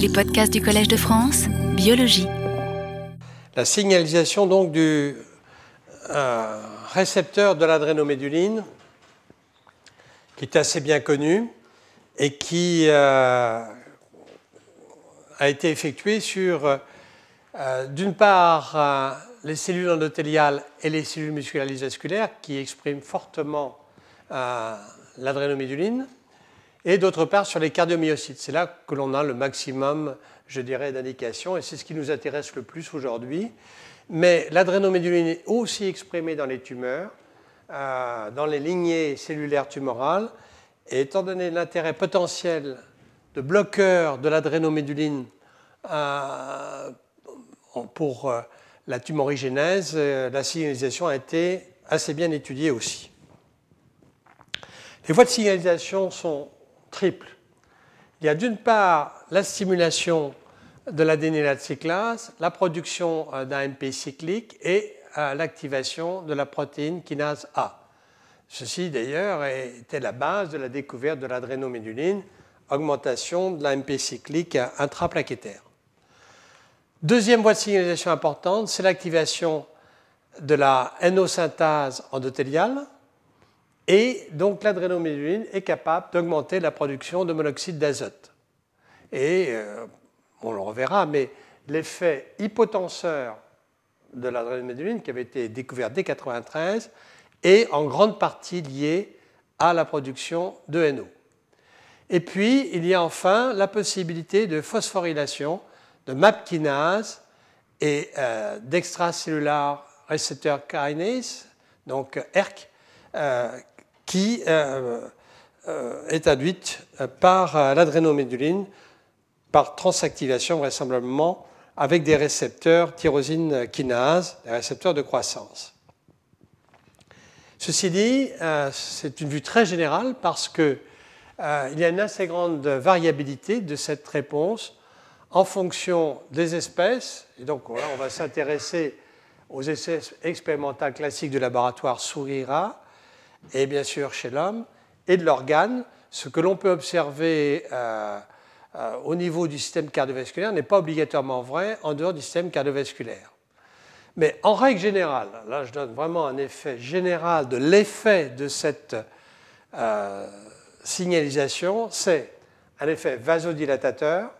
Les podcasts du Collège de France, biologie. La signalisation donc du euh, récepteur de l'adrénoméduline, qui est assez bien connu et qui euh, a été effectuée sur, euh, d'une part, les cellules endothéliales et les cellules musculaires vasculaires qui expriment fortement l'adrénoméduline, et d'autre part sur les cardiomyocytes. C'est là que l'on a le maximum, je dirais, d'indications, et c'est ce qui nous intéresse le plus aujourd'hui. Mais l'adrénoméduline est aussi exprimée dans les tumeurs, euh, dans les lignées cellulaires tumorales, et étant donné l'intérêt potentiel de bloqueur de l'adrénoméduline euh, pour euh, la tumorigénèse, la signalisation a été assez bien étudiée aussi. Les voies de signalisation sont triples. Il y a d'une part la stimulation de la cyclase, la production euh, d'un MP cyclique et euh, l'activation de la protéine kinase A. Ceci d'ailleurs était la base de la découverte de l'adrénoméduline, augmentation de la MP cyclique intraplaquettaire. Deuxième voie de signalisation importante, c'est l'activation de la NO-synthase endothéliale, et donc l'adrénoméduline est capable d'augmenter la production de monoxyde d'azote. Et euh, on le reverra, mais l'effet hypotenseur de l'adrénoméduline, qui avait été découvert dès 1993, est en grande partie lié à la production de NO. Et puis, il y a enfin la possibilité de phosphorylation de MAP kinase et euh, d'extracellular receptor kinase, donc ERK, qui euh, euh, est induite par l'adrénoméduline, par transactivation vraisemblablement avec des récepteurs tyrosine kinase, des récepteurs de croissance. Ceci dit, euh, c'est une vue très générale parce qu'il y a une assez grande variabilité de cette réponse en fonction des espèces. Et donc on va s'intéresser aux essais expérimentaux classiques du laboratoire Sourira, et bien sûr chez l'homme, et de l'organe. Ce que l'on peut observer euh, euh, au niveau du système cardiovasculaire n'est pas obligatoirement vrai en dehors du système cardiovasculaire. Mais en règle générale, là je donne vraiment un effet général de l'effet de cette euh, signalisation, c'est un effet vasodilatateur,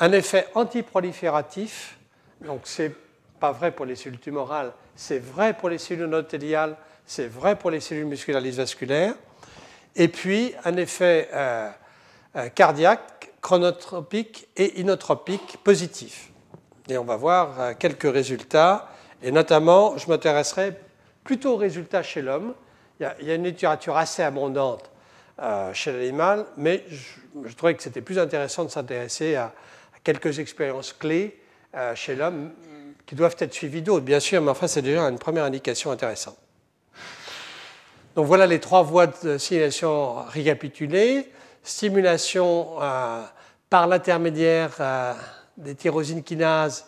un effet antiprolifératif, donc c'est pas vrai pour les cellules tumorales, c'est vrai pour les cellules endothéliales, c'est vrai pour les cellules musculaires vasculaires. Et puis un effet euh, euh, cardiaque, chronotropique et inotropique positif. Et on va voir euh, quelques résultats. Et notamment, je m'intéresserai plutôt aux résultats chez l'homme. Il, y a une littérature assez abondante chez l'animal, mais je, trouvais que c'était plus intéressant de s'intéresser à, quelques expériences clés chez l'homme qui doivent être suivies d'autres, bien sûr, mais enfin, c'est déjà une première indication intéressante. Donc voilà les trois voies de stimulation récapitulées. Stimulation euh, par l'intermédiaire euh, des tyrosines kinases,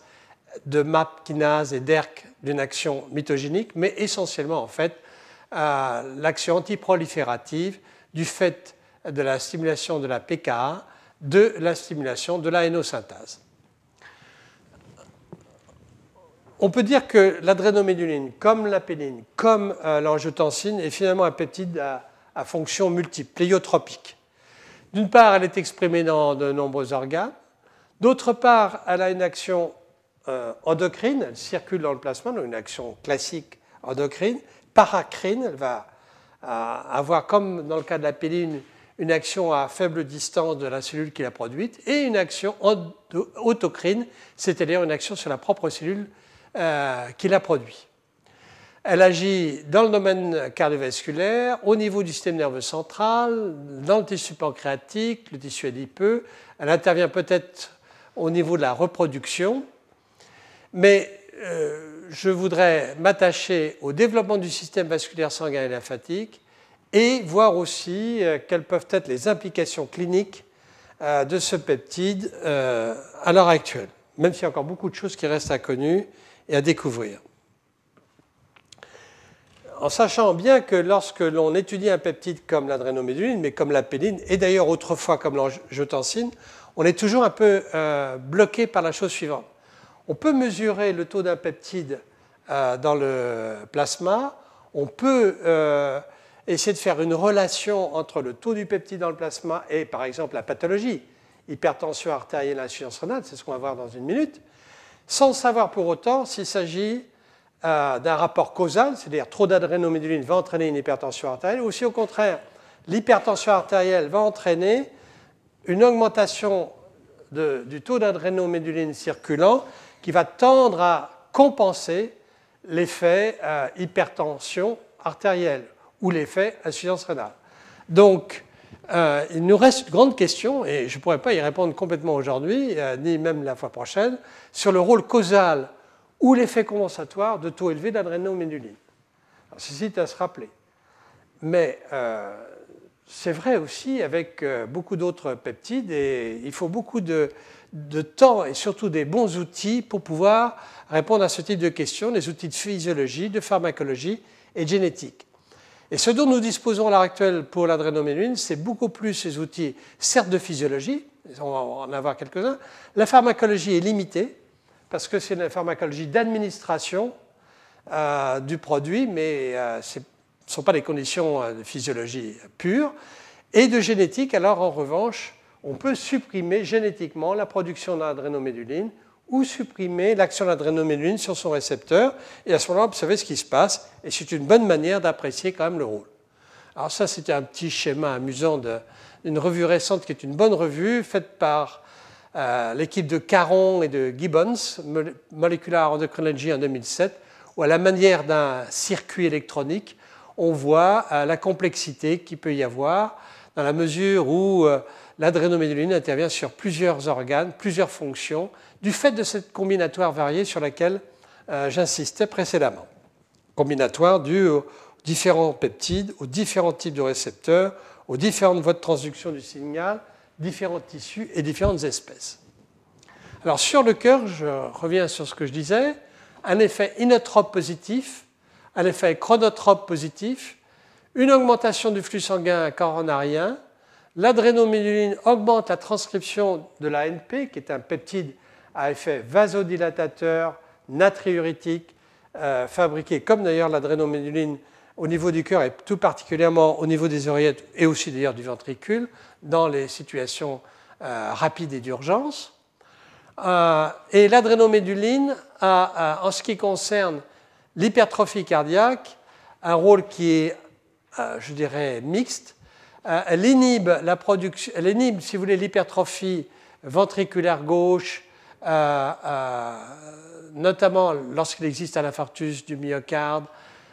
de MAP kinase et d'ERK d'une action mitogénique, mais essentiellement en fait euh, l'action antiproliférative du fait de la stimulation de la PKA, de la stimulation de la hénosynthase. On peut dire que l'adrénoméduline, comme la péline, comme euh, l'angiotensine, est finalement un peptide à, fonction multiple, pléiotropique. D'une part, elle est exprimée dans de nombreux organes. D'autre part, elle a une action euh, endocrine, elle circule dans le plasma, donc une action classique endocrine. Paracrine, elle va euh, avoir, comme dans le cas de la péline, une action à faible distance de la cellule qui l'a produite, et une action autocrine, c'est-à-dire une action sur la propre cellule euh, qui la produit. Elle agit dans le domaine cardiovasculaire, au niveau du système nerveux central, dans le tissu pancréatique, le tissu adipeux. Elle intervient peut-être au niveau de la reproduction. Mais euh, je voudrais m'attacher au développement du système vasculaire sanguin et lymphatique et voir aussi euh, quelles peuvent être les implications cliniques de ce peptide à l'heure actuelle, même s'il y a encore beaucoup de choses qui restent inconnues et à découvrir. En sachant bien que lorsque l'on étudie un peptide comme l'adrénoméduline, mais comme la péline, et d'ailleurs autrefois comme l'angiotensine, on est toujours un peu bloqué par la chose suivante. On peut mesurer le taux d'un peptide dans le plasma, on peut essayer de faire une relation entre le taux du peptide dans le plasma et, par exemple, la pathologie, hypertension artérielle, insuffisance rénale, c'est ce qu'on va voir dans une minute, sans savoir pour autant s'il s'agit euh, d'un rapport causal, c'est-à-dire trop d'adrénoméduline va entraîner une hypertension artérielle, ou si au contraire, l'hypertension artérielle va entraîner une augmentation du taux d'adrénoméduline circulant qui va tendre à compenser l'effet euh, hypertension artérielle ou l'effet insuffisance rénale. Donc, euh, il nous reste une grande question, et je ne pourrais pas y répondre complètement aujourd'hui, euh, ni même la fois prochaine, sur le rôle causal ou l'effet compensatoire de taux élevés d'adrénoméduline. Ceci est à se rappeler. Mais euh, c'est vrai aussi avec beaucoup d'autres peptides, et il faut beaucoup de, de, temps et surtout des bons outils pour pouvoir répondre à ce type de questions, des outils de physiologie, de pharmacologie et de génétique. Et ce dont nous disposons à l'heure actuelle pour l'adrénoméduline, c'est beaucoup plus ces outils, certes de physiologie, on va en avoir quelques-uns. La pharmacologie est limitée, parce que c'est une pharmacologie d'administration euh, du produit, mais euh, ce ne sont pas des conditions euh, de physiologie pure. Et de génétique, alors en revanche, on peut supprimer génétiquement la production d'adrénoméduline ou supprimer l'action de l'adrénoméduline sur son récepteur et à ce moment-là observer ce qui se passe. Et c'est une bonne manière d'apprécier quand même le rôle. Alors ça, c'était un petit schéma amusant d'une revue récente qui est une bonne revue faite par euh, l'équipe de Caron et de Gibbons, Molecular Endocrinology en 2007, où à la manière d'un circuit électronique, on voit euh, la complexité qu'il peut y avoir dans la mesure où euh, l'adrénoméduline intervient sur plusieurs organes, plusieurs fonctions, du fait de cette combinatoire variée sur laquelle euh, j'insistais précédemment. Combinatoire due aux différents peptides, aux différents types de récepteurs, aux différentes voies de transduction du signal, différents tissus et différentes espèces. Alors sur le cœur, je reviens sur ce que je disais, un effet inotrope positif, un effet chronotrope positif, une augmentation du flux sanguin coronarien, l'adrénoméduline augmente la transcription de l'ANP, qui est un peptide à effet vasodilatateur, natriurétique, euh, fabriqué comme d'ailleurs l'adrénoméduline au niveau du cœur et tout particulièrement au niveau des oreillettes et aussi d'ailleurs du ventricule dans les situations euh, rapides et d'urgence. Euh, et l'adrénoméduline a, en ce qui concerne l'hypertrophie cardiaque, un rôle qui est, je dirais, mixte. elle inhibe la production, elle inhibe, si vous voulez, l'hypertrophie ventriculaire gauche, euh, euh, notamment lorsqu'il existe un infarctus du myocarde,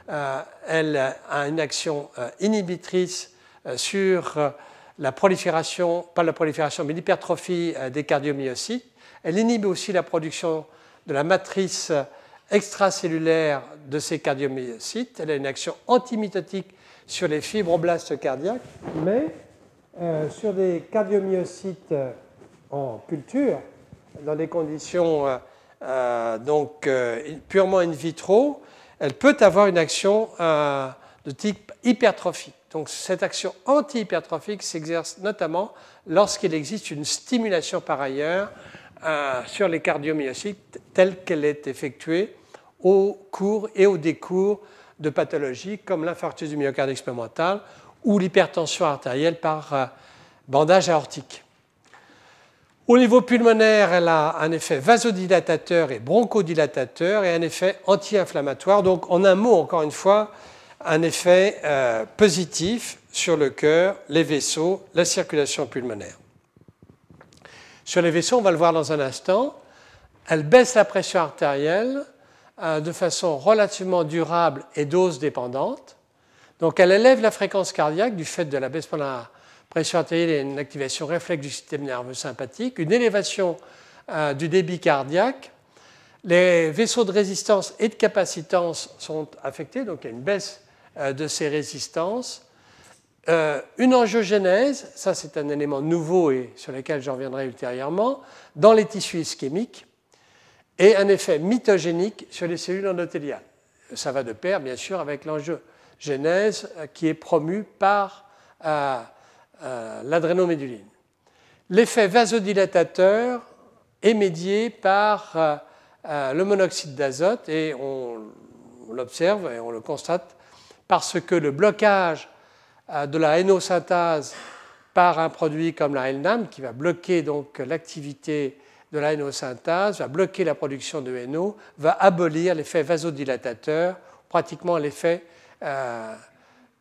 euh, elle a une action inhibitrice sur la prolifération, pas la prolifération, mais l'hypertrophie des cardiomyocytes. Elle inhibe aussi la production de la matrice extracellulaire de ces cardiomyocytes. Elle a une action antimitotique sur les fibroblastes cardiaques, mais sur des cardiomyocytes en culture, dans des conditions euh, euh, euh, purement in vitro, elle peut avoir une action de type hypertrophique. Donc cette action anti-hypertrophique s'exerce notamment lorsqu'il existe une stimulation par ailleurs sur les cardiomyocytes telle qu'elle est effectuée au cours et au décours de pathologies comme l'infarctus du myocarde expérimental ou l'hypertension artérielle par bandage aortique. Au niveau pulmonaire, elle a un effet vasodilatateur et bronchodilatateur et un effet anti-inflammatoire. Donc, en un mot, encore une fois, un effet euh, positif sur le cœur, les vaisseaux, la circulation pulmonaire. Sur les vaisseaux, on va le voir dans un instant, elle baisse la pression artérielle euh, de façon relativement durable et dose dépendante. Donc, elle élève la fréquence cardiaque du fait de la baisse la pression artérielle et une activation réflexe du système nerveux sympathique, une élévation euh, du débit cardiaque. Les vaisseaux de résistance et de capacitance sont affectés, donc il y a une baisse euh, de ces résistances. Euh, une angiogénèse, ça c'est un élément nouveau et sur lequel je reviendrai ultérieurement, dans les tissus ischémiques, et un effet mitogénique sur les cellules endothéliales. Ça va de pair, bien sûr, avec l'angiogénèse qui est promue par l'adrénoméduline. L'effet vasodilatateur est médié par euh, euh, le monoxyde d'azote et on, l'observe et on le constate parce que le blocage euh, de la hénosynthase par un produit comme la LNAM, qui va bloquer donc l'activité de la hénosynthase, va bloquer la production de héno, va abolir l'effet vasodilatateur, pratiquement l'effet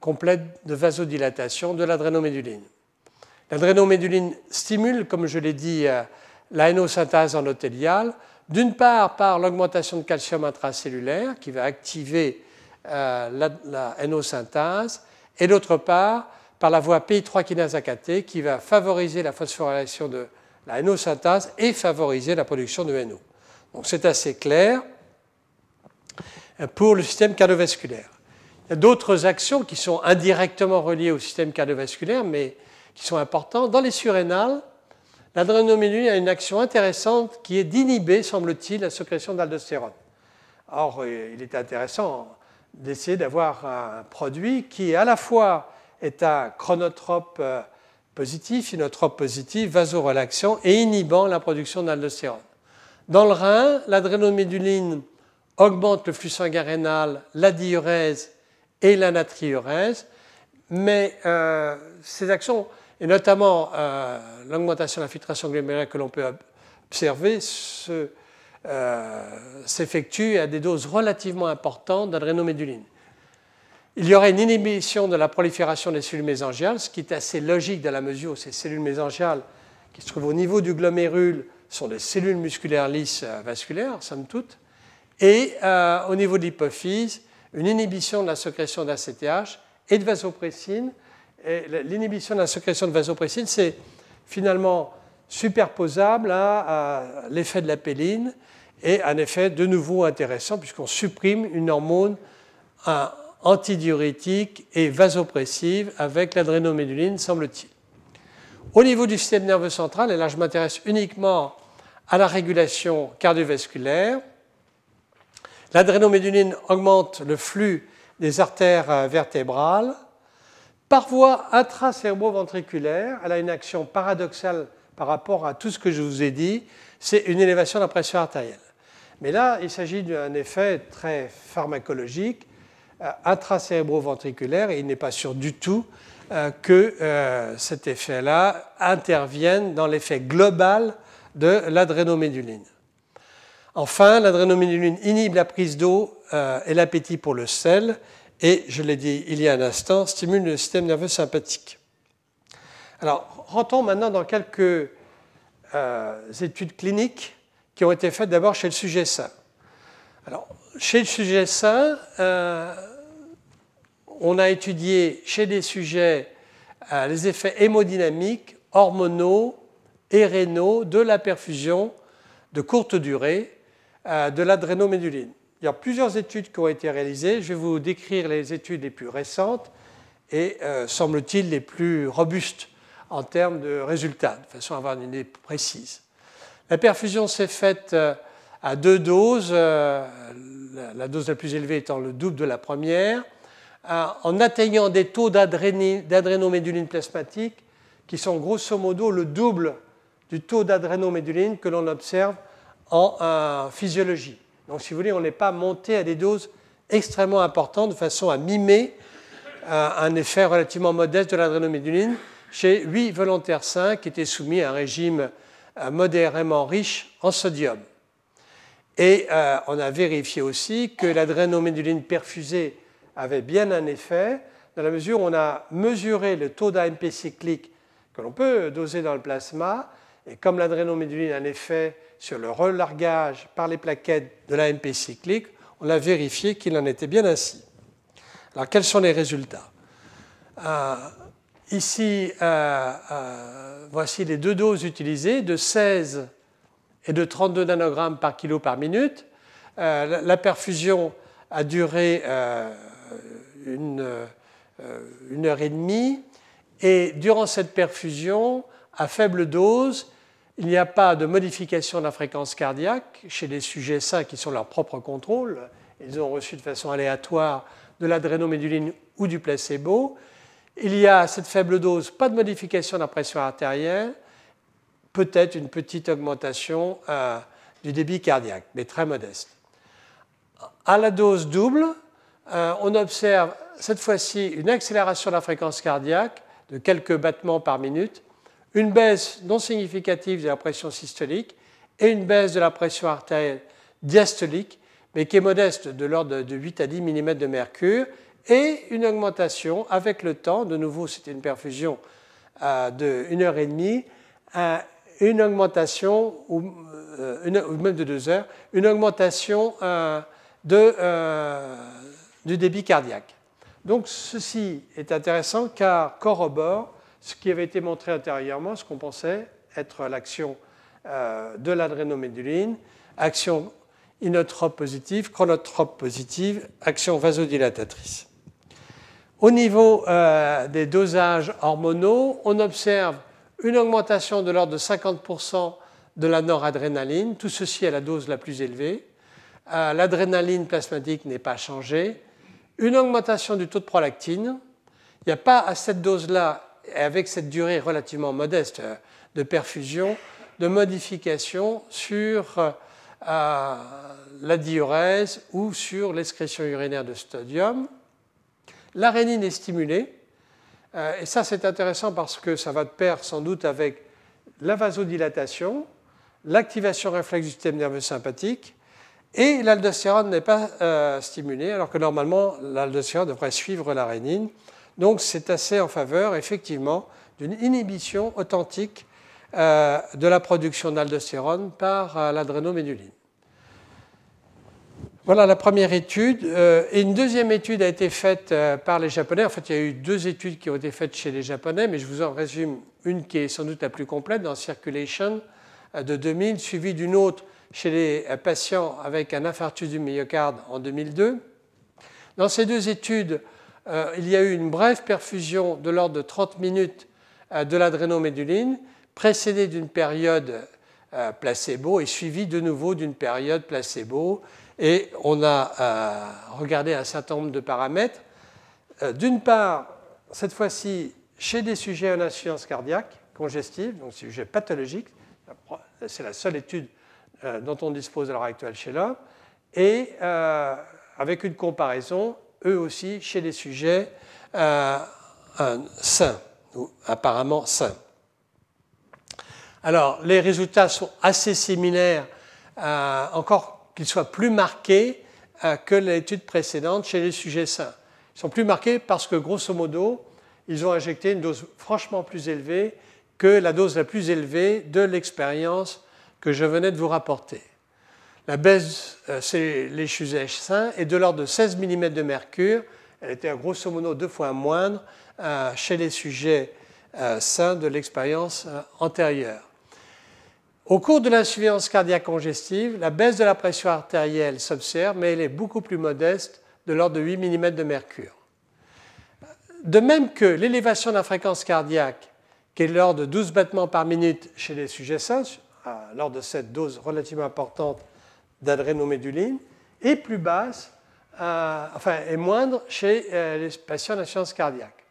complet de vasodilatation de l'adrénoméduline. L'adrénoméduline stimule, comme je l'ai dit, euh, la hénosynthase endothéliale, d'une part par l'augmentation de calcium intracellulaire qui va activer euh, la, la, hénosynthase, et d'autre part par la voie PI3 kinase AKT qui va favoriser la phosphorylation de la hénosynthase et favoriser la production de NO. Donc c'est assez clair euh, pour le système cardiovasculaire. Il y a d'autres actions qui sont indirectement reliées au système cardiovasculaire, mais qui sont importants. Dans les surrénales, l'adrénoméduline a une action intéressante qui est d'inhiber, semble-t-il, la sécrétion d'aldostérone. Or, euh, il est intéressant d'essayer d'avoir un produit qui, à la fois, est un chronotrope euh, positif, inotrope positif, vasorelaxant et inhibant la production d'aldostérone. Dans le rein, l'adrénoméduline augmente le flux sanguin rénal, la diurèse et la natriurèse, mais euh, ces actions et notamment euh, l'augmentation de l'infiltration glomérulaire que l'on peut observer euh, s'effectue à des doses relativement importantes d'adrénoméduline. Il y aurait une inhibition de la prolifération des cellules mésangiales, ce qui est assez logique dans la mesure où ces cellules mésangiales qui se trouvent au niveau du glomérule sont des cellules musculaires lisses euh, vasculaires, somme toute, et au niveau de l'hypophyse, une inhibition de la sécrétion d'ACTH et de vasopressine l'inhibition de la sécrétion de vasopressine, c'est finalement superposable à, l'effet de la péline et un effet de nouveau intéressant puisqu'on supprime une hormone antidiurétique et vasopressive avec l'adrénoméduline, semble-t-il. Au niveau du système nerveux central, et là je m'intéresse uniquement à la régulation cardiovasculaire, l'adrénoméduline augmente le flux des artères vertébrales par voie intracérébro-ventriculaire, elle a une action paradoxale par rapport à tout ce que je vous ai dit, c'est une élévation de la pression artérielle. Mais là, il s'agit d'un effet très pharmacologique, euh, intracérébro-ventriculaire, et il n'est pas sûr du tout euh, que euh, cet effet-là intervienne dans l'effet global de l'adrénoméduline. Enfin, l'adrénoméduline inhibe la prise d'eau et l'appétit pour le sel, et, je l'ai dit il y a un instant, stimule le système nerveux sympathique. Alors, rentrons maintenant dans quelques euh, études cliniques qui ont été faites d'abord chez le sujet sain. Alors, chez le sujet sain, euh, on a étudié chez des sujets euh, les effets hémodynamiques, hormonaux et rénaux de la perfusion de courte durée de l'adrénoméduline. Il y a plusieurs études qui ont été réalisées. Je vais vous décrire les études les plus récentes et, euh, semble-t-il, les plus robustes en termes de résultats, de façon à avoir une idée précise. La perfusion s'est faite euh, à deux doses, euh, la dose la plus élevée étant le double de la première, en atteignant des taux d'adrénoméduline plasmatique qui sont grosso modo le double du taux d'adrénoméduline que l'on observe en physiologie. Donc, si vous voulez, on n'est pas monté à des doses extrêmement importantes de façon à mimer euh, un effet relativement modeste de l'adrénoméduline chez 8 volontaires sains qui étaient soumis à un régime euh, modérément riche en sodium. Et euh, on a vérifié aussi que l'adrénoméduline perfusée avait bien un effet, dans la mesure où on a mesuré le taux d'AMP cyclique que l'on peut doser dans le plasma, et comme l'adrénoméduline a un effet sur le relargage par les plaquettes de l'AMP cyclique, on a vérifié qu'il en était bien ainsi. Alors, quels sont les résultats? Euh, Ici, euh, euh, voici les deux doses utilisées, de 16 et de 32 nanogrammes par kilo par minute. la perfusion a duré une, une heure et demie, et durant cette perfusion, à faible dose, il n'y a pas de modification de la fréquence cardiaque chez les sujets sains qui sont leur propre contrôle. Ils ont reçu de façon aléatoire de l'adrénoméduline ou du placebo. Il y a à cette faible dose pas de modification de la pression artérielle peut-être une petite augmentation du débit cardiaque, mais très modeste. À la dose double, on observe cette fois-ci une accélération de la fréquence cardiaque de quelques battements par minute, une baisse non significative de la pression systolique et une baisse de la pression artérielle diastolique, mais qui est modeste de l'ordre de 8 à 10 mm de mercure, et une augmentation avec le temps, de nouveau c'était une perfusion euh, de 1 heure et demie, euh, une augmentation, ou, euh, même de 2 heures, une augmentation de, du débit cardiaque. Donc ceci est intéressant car corrobore ce qui avait été montré antérieurement, ce qu'on pensait être l'action de l'adrénoméduline, action inotrope positive, chronotrope positive, action vasodilatatrice. Au niveau euh, des dosages hormonaux, on observe une augmentation de l'ordre de 50% de la noradrénaline, tout ceci à la dose la plus élevée. Euh, l'adrénaline plasmatique n'est pas changée. Une augmentation du taux de prolactine. Il n'y a pas à cette dose-là, avec cette durée relativement modeste euh, de perfusion, de modification sur la diurèse ou sur l'excrétion urinaire de sodium. L'arénine est stimulée, euh, et ça c'est intéressant parce que ça va de pair sans doute avec la vasodilatation, l'activation réflexe du système nerveux sympathique, et l'aldostérone n'est pas euh, stimulée, alors que normalement l'aldostérone devrait suivre l'arénine. Donc c'est assez en faveur, effectivement, d'une inhibition authentique euh, de la production d'aldostérone par l'adrénoméduline. Voilà la première étude. Euh, et une deuxième étude a été faite euh, par les Japonais. En fait, il y a eu deux études qui ont été faites chez les Japonais, mais je vous en résume une qui est sans doute la plus complète dans Circulation euh, de 2000, suivie d'une autre chez les patients avec un infarctus du myocarde en 2002. Dans ces deux études, il y a eu une brève perfusion de l'ordre de 30 minutes de l'adrénoméduline, précédée d'une période placebo et suivie de nouveau d'une période placebo et on a euh, regardé un certain nombre de paramètres. Euh, d'une part, cette fois-ci, chez des sujets en insuffisance cardiaque congestive, donc sujets pathologiques, c'est la seule étude euh, dont on dispose à l'heure actuelle chez l'homme, et avec une comparaison, eux aussi, chez des sujets sains, ou apparemment sains. Alors, les résultats sont assez similaires, encore qu'ils soient plus marqués euh, que l'étude précédente chez les sujets sains. Ils sont plus marqués parce que, grosso modo, ils ont injecté une dose franchement plus élevée que la dose la plus élevée de l'expérience que je venais de vous rapporter. La baisse euh, chez les sujets sains est de l'ordre de 16 mm de mercure. Elle était grosso modo deux fois moindre euh, chez les sujets sains de l'expérience antérieure. Au cours de l'insuffisance cardiaque congestive, la baisse de la pression artérielle s'observe, mais elle est beaucoup plus modeste, de l'ordre de 8 mm de mercure. De même que l'élévation de la fréquence cardiaque, qui est de l'ordre de 12 battements par minute chez les sujets sains, lors de cette dose relativement importante d'adrénoméduline, est plus basse, euh, enfin est moindre chez euh, les patients d'insuffisance cardiaque.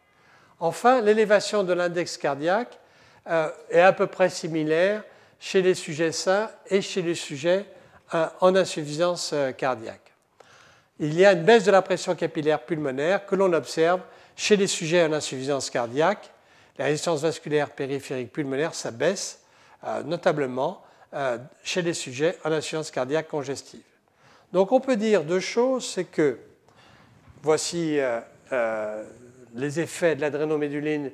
Enfin, l'élévation de l'index cardiaque euh, est à peu près similaire chez les sujets sains et chez les sujets en insuffisance cardiaque. Il y a une baisse de la pression capillaire pulmonaire que l'on observe chez les sujets en insuffisance cardiaque. La résistance vasculaire périphérique pulmonaire, ça baisse euh, chez les sujets en insuffisance cardiaque congestive. Donc on peut dire deux choses, c'est que voici les effets de l'adrénoméduline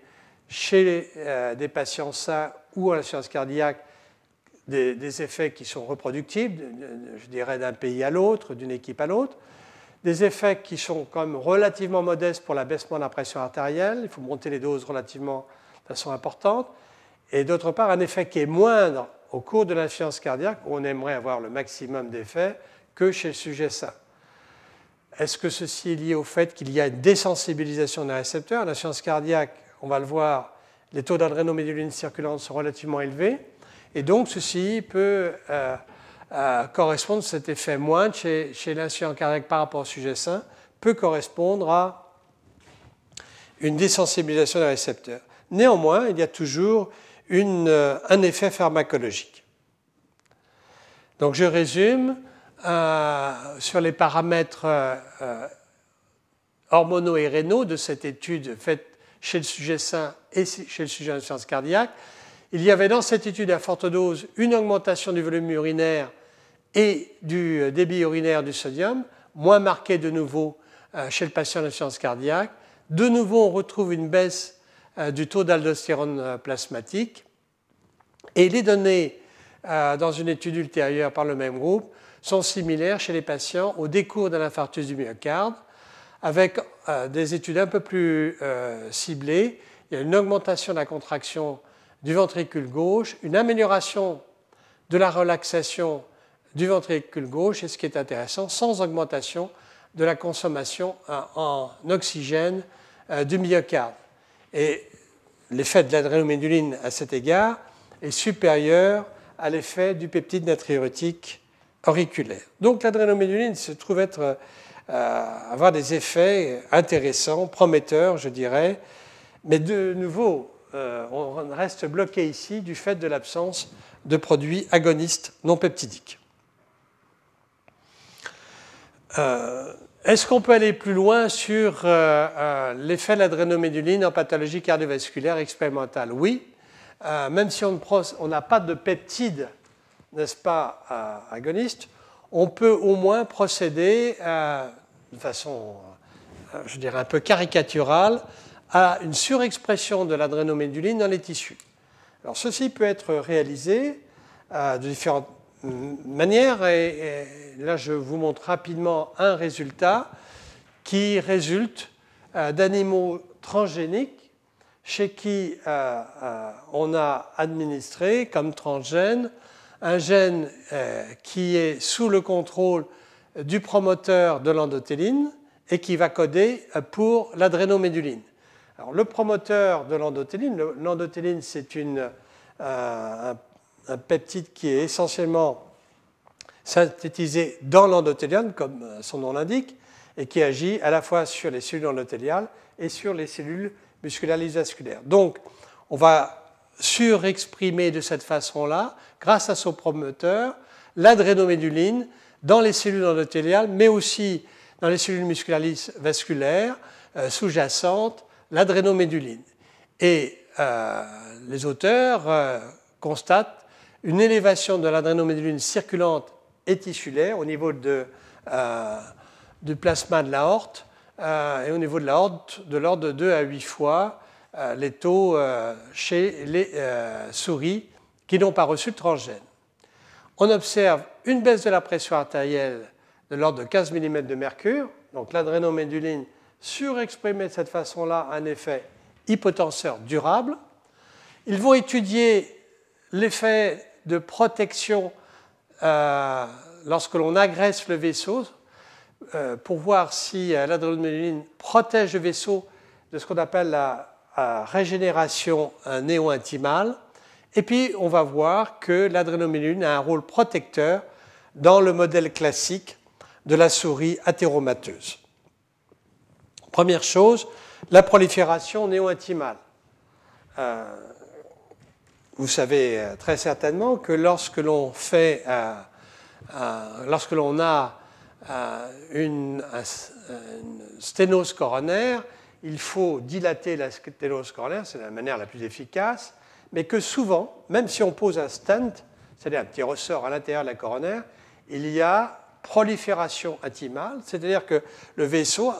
chez des patients sains ou en insuffisance cardiaque des, effets qui sont reproductibles, je dirais d'un pays à l'autre, d'une équipe à l'autre, des effets qui sont quand même relativement modestes pour l'abaissement de la pression artérielle, il faut monter les doses relativement de façon importante, et d'autre part un effet qui est moindre au cours de l'insuffisance cardiaque, on aimerait avoir le maximum d'effets, que chez le sujet sain. Est-ce que ceci est lié au fait qu'il y a une désensibilisation des récepteurs L'insuffisance cardiaque, on va le voir, les taux d'adrénoméduline circulante sont relativement élevés. Et donc, ceci peut euh, euh, correspondre, cet effet moindre chez, chez l'insuffisance cardiaque par rapport au sujet sain, peut correspondre à une désensibilisation des récepteurs. Néanmoins, il y a toujours un effet pharmacologique. Donc je résume sur les paramètres hormonaux et rénaux de cette étude faite chez le sujet sain et chez le sujet d'insuffisance cardiaque. Il y avait dans cette étude à forte dose une augmentation du volume urinaire et du débit urinaire du sodium, moins marqué de nouveau euh, chez le patient d'insuffisance cardiaque. De nouveau, on retrouve une baisse euh, du taux d'aldostérone euh, plasmatique. Et les données dans une étude ultérieure par le même groupe sont similaires chez les patients au décours d'un infarctus du myocarde avec euh, des études un peu plus euh, ciblées. Il y a une augmentation de la contraction du ventricule gauche, une amélioration de la relaxation du ventricule gauche, et ce qui est intéressant, sans augmentation de la consommation euh, en oxygène du myocarde. Et l'effet de l'adrénoméduline à cet égard est supérieur à l'effet du peptide natriurétique auriculaire. Donc l'adrénoméduline se trouve euh, avoir des effets intéressants, prometteurs, je dirais. Mais de nouveau, euh, on reste bloqué ici du fait de l'absence de produits agonistes non peptidiques. Euh, est-ce qu'on peut aller plus loin sur l'effet de l'adrénoméduline en pathologie cardiovasculaire expérimentale? Oui, même si on n'a pas de peptides, n'est-ce pas, agonistes, on peut au moins procéder de façon, euh, je dirais, un peu caricaturale, à une surexpression de l'adrénoméduline dans les tissus. Alors, ceci peut être réalisé euh, de différentes manières, et, là, je vous montre rapidement un résultat qui résulte euh, d'animaux transgéniques chez qui on a administré comme transgène un gène qui est sous le contrôle du promoteur de l'endothéline et qui va coder pour l'adrénoméduline. Alors, le promoteur de l'endothéline, l'endothéline, c'est euh, un, un, peptide qui est essentiellement synthétisé dans l'endothélium, comme euh, son nom l'indique, et qui agit à la fois sur les cellules endothéliales et sur les cellules musculaires vasculaires. Donc, on va surexprimer de cette façon-là, grâce à son promoteur, l'adrénoméduline dans les cellules endothéliales, mais aussi dans les cellules musculaires vasculaires euh, sous-jacentes, l'adrénoméduline. Et euh, les auteurs constatent une élévation de l'adrénoméduline circulante et tissulaire au niveau de, du plasma de l'aorte et au niveau de l'aorte de l'ordre de 2 à 8 fois les taux chez les souris qui n'ont pas reçu de transgène on observe une baisse de la pression artérielle de l'ordre de 15 mm de mercure. Donc l'adrénoméduline surexprimée de cette façon-là a un effet hypotenseur durable. Ils vont étudier l'effet de protection euh, lorsque l'on agresse le vaisseau euh, pour voir si euh, protège le vaisseau de ce qu'on appelle la régénération néo-intimale. Et puis, on va voir que l'adrénoméduline a un rôle protecteur dans le modèle classique de la souris athéromateuse. Première chose, la prolifération néo-intimale. Euh, vous savez très certainement que lorsque l'on fait, euh, euh, lorsque l'on a une, une, sténose coronaire, il faut dilater la sténose coronaire, c'est la manière la plus efficace, mais que souvent, même si on pose un stent, c'est-à-dire un petit ressort à l'intérieur de la coronaire, il y a prolifération intimale, c'est-à-dire que le vaisseau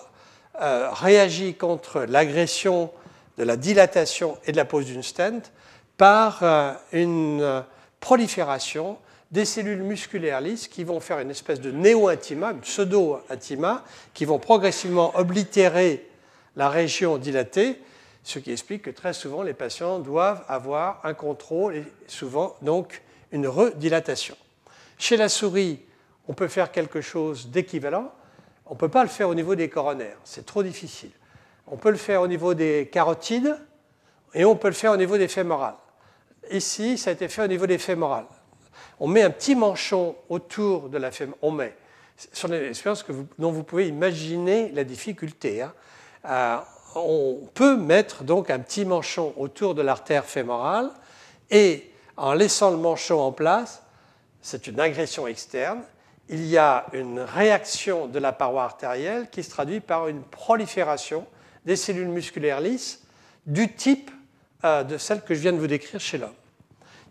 euh, réagit contre l'agression de la dilatation et de la pose d'une stent par euh, une euh, prolifération des cellules musculaires lisses qui vont faire une espèce de néo-intima, une pseudo-intima, qui vont progressivement oblitérer la région dilatée ce qui explique que très souvent les patients doivent avoir un contrôle et souvent donc une redilatation. Chez la souris, on peut faire quelque chose d'équivalent. On ne peut pas le faire au niveau des coronaires, c'est trop difficile. On peut le faire au niveau des carotides et on peut le faire au niveau des fémorales. Ici, ça a été fait au niveau des fémorales. On met un petit manchon autour de la fémorale. On met, sur l'expérience dont vous pouvez imaginer la difficulté. Hein. Euh, on peut mettre donc un petit manchon autour de l'artère fémorale Et en laissant le manchot en place, c'est une agression externe, il y a une réaction de la paroi artérielle qui se traduit par une prolifération des cellules musculaires lisses du type de celle que je viens de vous décrire chez l'homme.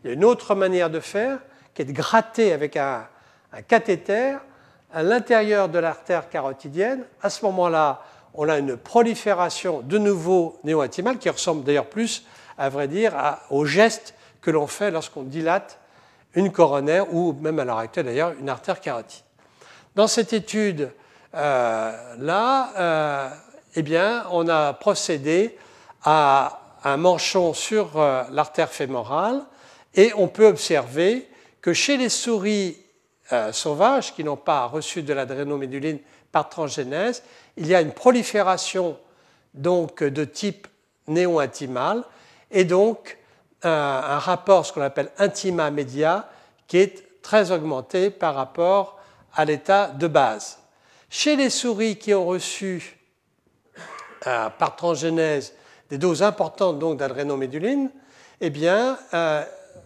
Il y a une autre manière de faire qui est de gratter avec un, cathéter à l'intérieur de l'artère carotidienne. À ce moment-là, on a une prolifération de nouveau néo-intimale qui ressemble d'ailleurs plus, à vrai dire, au geste que l'on fait lorsqu'on dilate une coronaire ou même à l'heure actuelle d'ailleurs une artère carotide. Dans cette étude euh, là, euh, eh bien, on a procédé à un manchon sur euh, l'artère fémorale et on peut observer que chez les souris sauvages qui n'ont pas reçu de l'adrénoméduline par transgénèse, il y a une prolifération donc de type néo-intimal et donc un, rapport, ce qu'on appelle intima-média, qui est très augmenté par rapport à l'état de base. Chez les souris qui ont reçu euh, par transgénèse des doses importantes donc d'adrénoméduline, eh bien, euh,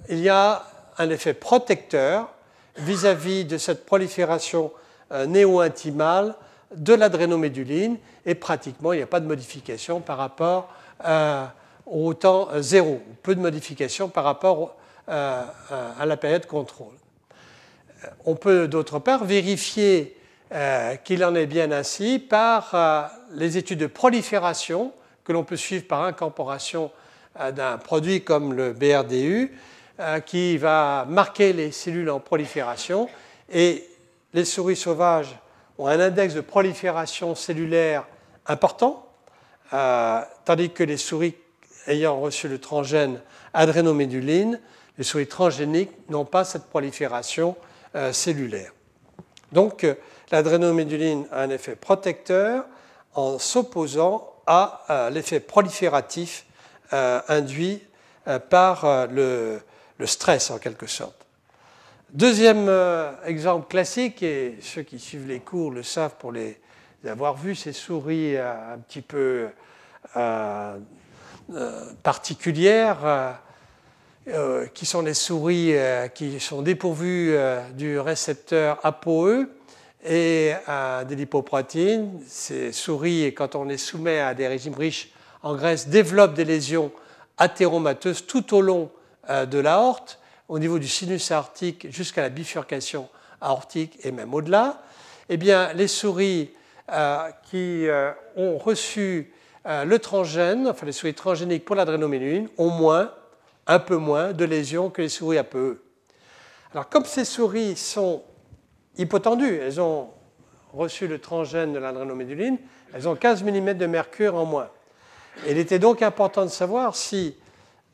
il y a un effet protecteur vis-à-vis de cette prolifération euh, néo-intimale de l'adrénoméduline et pratiquement il n'y a pas de modification par rapport au temps euh, zéro, peu de modifications par rapport euh, à la période contrôle. Euh, on peut d'autre part vérifier qu'il en est bien ainsi par les études de prolifération que l'on peut suivre par incorporation d'un produit comme le BRDU qui va marquer les cellules en prolifération et les souris sauvages ont un index de prolifération cellulaire important, tandis que les souris ayant reçu le transgène adrénoméduline, les souris transgéniques n'ont pas cette prolifération euh, cellulaire. Donc, euh, l'adrénoméduline a un effet protecteur en s'opposant à euh, l'effet prolifératif induit par le, stress, en quelque sorte. Deuxième exemple classique, et ceux qui suivent les cours le savent pour les avoir vus, ces souris un petit peu euh, particulières euh, euh, qui sont les souris qui sont dépourvues du récepteur ApoE et des lipoprotéines. Ces souris, quand on les soumet à des régimes riches en graisse, développent des lésions athéromateuses tout au long de l'aorte, au niveau du sinus aortique jusqu'à la bifurcation aortique et même au-delà. Eh bien, les souris qui ont reçu euh, le transgène, enfin les souris transgéniques pour l'adrénoméduline, ont moins, un peu moins de lésions que les souris APE. Alors, comme ces souris sont hypotendues, elles ont reçu le transgène de l'adrénoméduline, elles ont 15 mm de mercure en moins. il était donc important de savoir si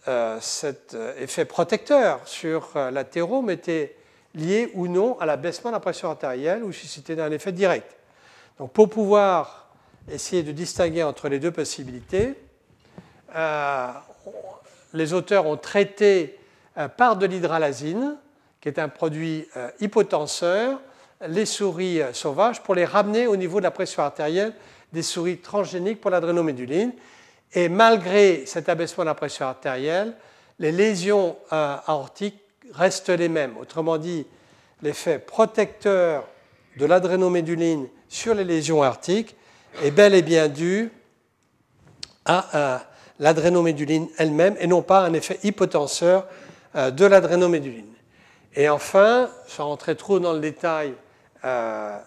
euh, cet euh, effet protecteur sur l'athérome était lié ou non à l'abaissement de la pression artérielle ou si c'était un effet direct. Donc pour pouvoir essayer de distinguer entre les deux possibilités. Euh, les auteurs ont traité euh, par de l'hydralazine, qui est un produit euh, hypotenseur, les souris sauvages pour les ramener au niveau de la pression artérielle des souris transgéniques pour l'adrénoméduline. Et malgré cet abaissement de la pression artérielle, les lésions aortiques restent les mêmes. Autrement dit, l'effet protecteur de l'adrénoméduline sur les lésions aortiques est bel et bien dû à, l'adrénoméduline elle-même et non pas un effet hypotenseur euh, de l'adrénoméduline. Et enfin, sans rentrer trop dans le détail, euh,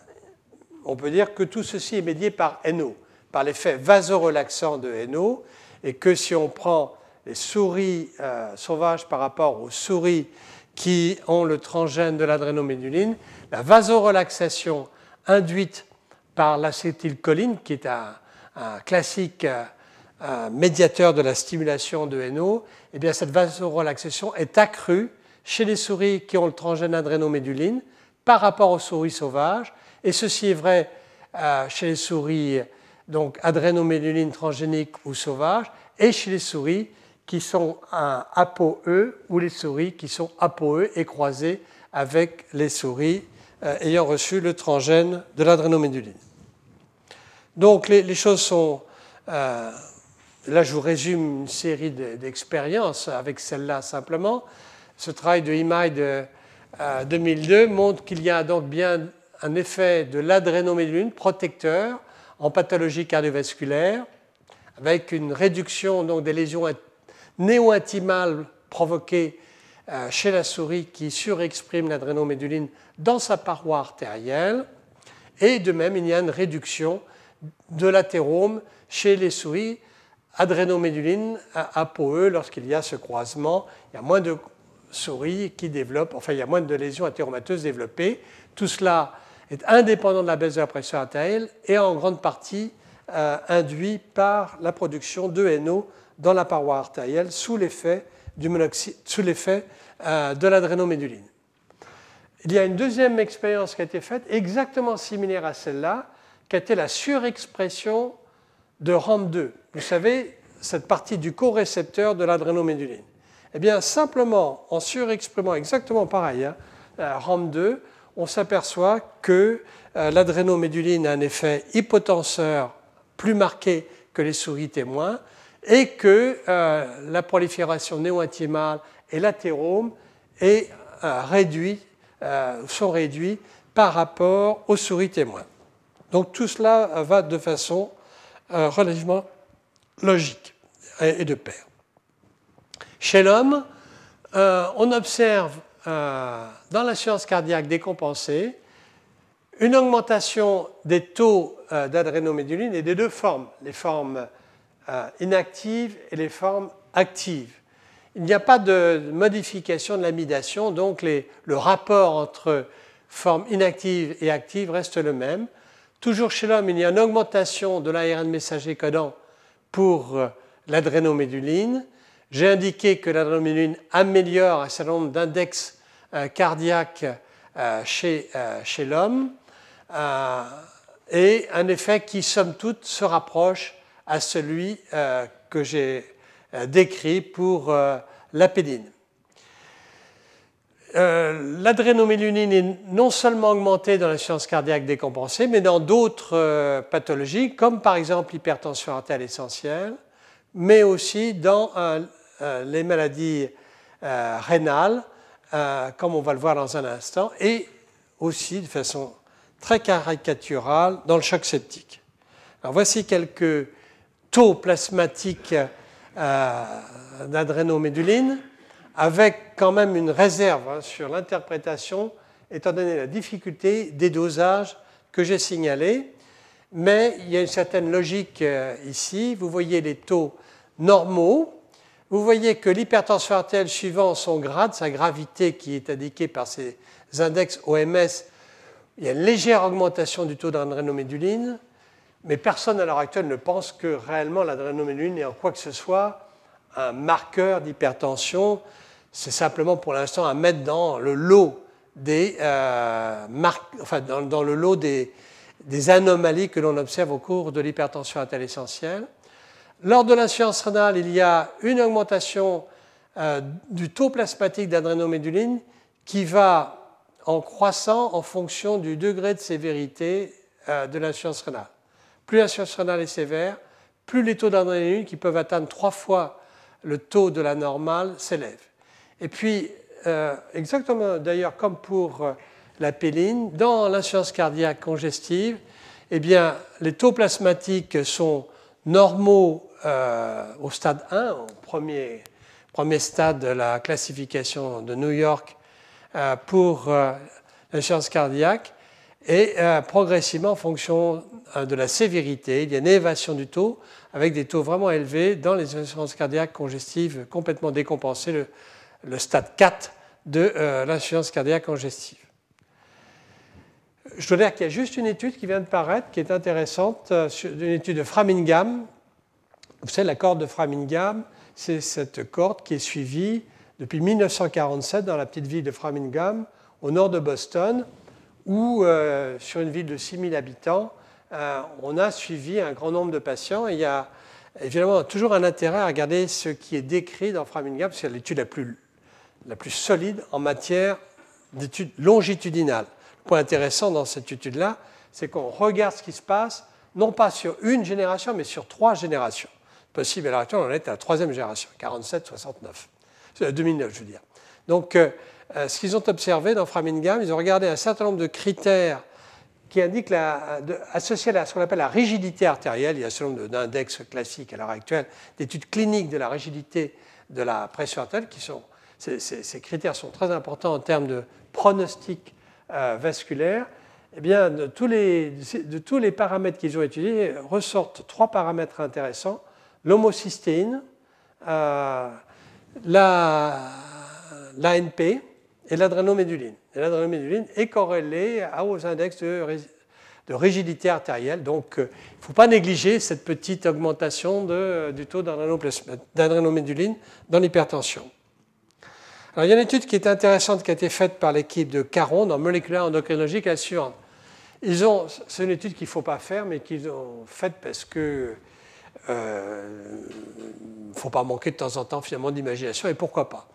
on peut dire que tout ceci est médié par NO, par l'effet vasorelaxant de NO, et que si on prend les souris euh, sauvages par rapport aux souris qui ont le transgène de l'adrénoméduline, la vasorelaxation induite par l'acétylcholine, qui est un, classique médiateur de la stimulation de NO, eh bien cette vasorelaxation est accrue chez les souris qui ont le transgène adrénoméduline par rapport aux souris sauvages. Et ceci est vrai euh, chez les souris donc adrénoméduline transgénique ou sauvages et chez les souris qui sont un ApoE ou les souris qui sont ApoE et croisées avec les souris euh, ayant reçu le transgène de l'adrénoméduline. Donc les, choses sont euh, là, je vous résume une série d'expériences avec celle-là simplement. Ce travail de Imai de 2002 montre qu'il y a donc bien un effet de l'adrénoméduline protecteur en pathologie cardiovasculaire, avec une réduction donc, des lésions néo-intimales provoquées euh, chez la souris qui surexprime l'adrénoméduline dans sa paroi artérielle. Et de même, il y a une réduction de l'athérome chez les souris adrénoméduline à ApoE lorsqu'il y a ce croisement. Il y a moins de souris qui développent, enfin il y a moins de lésions athéromateuses développées. Tout cela est indépendant de la baisse de la pression artérielle et en grande partie euh, induit par la production de NO dans la paroi artérielle sous l'effet euh, de l'adrénoméduline. Il y a une deuxième expérience qui a été faite, exactement similaire à celle-là, qui a été la surexpression de RAM2. Vous savez, cette partie du co-récepteur de l'adrénoméduline. Eh bien, simplement en surexprimant exactement pareil, hein, RAM2, on s'aperçoit que euh, l'adrénoméduline a un effet hypotenseur plus marqué que les souris témoins et que euh, la prolifération néo-intimale et l'athérome euh, sont réduits par rapport aux souris témoins. Donc tout cela va de façon relativement logique et de pair. Chez l'homme, on observe euh, dans la science cardiaque décompensée une augmentation des taux euh, d'adrénoméduline et des deux formes, les formes euh, inactives et les formes actives. Il n'y a pas de modification de l'amidation, donc le rapport entre formes inactives et actives reste le même. Toujours chez l'homme, il y a une augmentation de l'ARN messager codant pour l'adrénoméduline j'ai indiqué que l'adrénaline améliore un certain nombre d'index euh, cardiaques euh, chez, euh, chez l'homme et un effet qui, somme toute, se rapproche à celui que j'ai décrit pour la pédine. L'adrénomélinine est non seulement augmentée dans science cardiaque décompensée, mais dans d'autres pathologies, comme par exemple l'hypertension artérielle essentielle, mais aussi dans les maladies euh, rénales, euh, comme on va le voir dans un instant, et aussi de façon très caricaturale dans le choc septique. Voici quelques taux plasmatiques d'adrénoméduline, avec quand même une réserve hein, sur l'interprétation, étant donné la difficulté des dosages que j'ai signalés. Mais il y a une certaine logique ici. Vous voyez les taux normaux vous voyez que l'hypertension artérielle suivant son grade, sa gravité qui est indiquée par ces index OMS, il y a une légère augmentation du taux d'adrénoméduline, mais personne à l'heure actuelle ne pense que réellement l'adrénoméduline est en quoi que ce soit un marqueur d'hypertension. C'est simplement pour l'instant à mettre dans le lot des, euh, enfin, dans, le lot des, des anomalies que l'on observe au cours de l'hypertension artérielle essentielle. Lors de l'insuffisance rénale, il y a une augmentation euh, du taux plasmatique d'adrénoméduline qui va en croissant en fonction du degré de sévérité euh, de l'insuffisance rénale. Plus l'insuffisance rénale est sévère, plus les taux d'adrénaline, qui peuvent atteindre trois fois le taux de la normale, s'élèvent. Et puis, euh, exactement d'ailleurs comme pour la péline, dans l'insuffisance cardiaque congestive, eh bien, les taux plasmatiques sont normaux euh, au stade 1, au premier, premier, stade de la classification de New York euh, pour euh, l'insuffisance cardiaque, et progressivement en fonction de la sévérité, il y a une élévation du taux avec des taux vraiment élevés dans les insuffisances cardiaques congestives complètement décompensées, le, le stade 4 de l'insuffisance cardiaque congestive. Je dois dire qu'il y a juste une étude qui vient de paraître qui est intéressante, une étude de Framingham, vous savez, la corde de Framingham, c'est cette corde qui est suivie depuis 1947 dans la petite ville de Framingham, au nord de Boston, où, euh, sur une ville de 6000 habitants, euh, on a suivi un grand nombre de patients. il y a évidemment toujours un intérêt à regarder ce qui est décrit dans Framingham, c'est l'étude la plus, la plus solide en matière d'études longitudinales. Le point intéressant dans cette étude-là, c'est qu'on regarde ce qui se passe, non pas sur une génération, mais sur trois générations possible. À l'heure actuelle, on est à la troisième génération, 47-69, 2009 je veux dire. Donc ce qu'ils ont observé dans Framingham, ils ont regardé un certain nombre de critères qui indiquent, associés à ce qu'on appelle la rigidité artérielle, il y a un certain nombre d'index classiques à l'heure actuelle, d'études cliniques de la rigidité de la pression artérielle, qui sont, ces, critères sont très importants en termes de pronostic vasculaire. Eh bien, de tous, les, de tous les paramètres qu'ils ont étudiés, ressortent trois paramètres intéressants l'homocystéine, euh, l'ANP et l'adrénoméduline. L'adrénoméduline est corrélée aux index de, de rigidité artérielle. Donc, euh, il ne faut pas négliger cette petite augmentation de, du taux d'adrénoméduline dans l'hypertension. Alors, il y a une étude qui est intéressante qui a été faite par l'équipe de Caron dans Molecular Endocrinology qui ils ont, c'est une étude qu'il ne faut pas faire, mais qu'ils ont faite parce que ne euh, faut pas manquer de temps en temps finalement d'imagination, et pourquoi pas.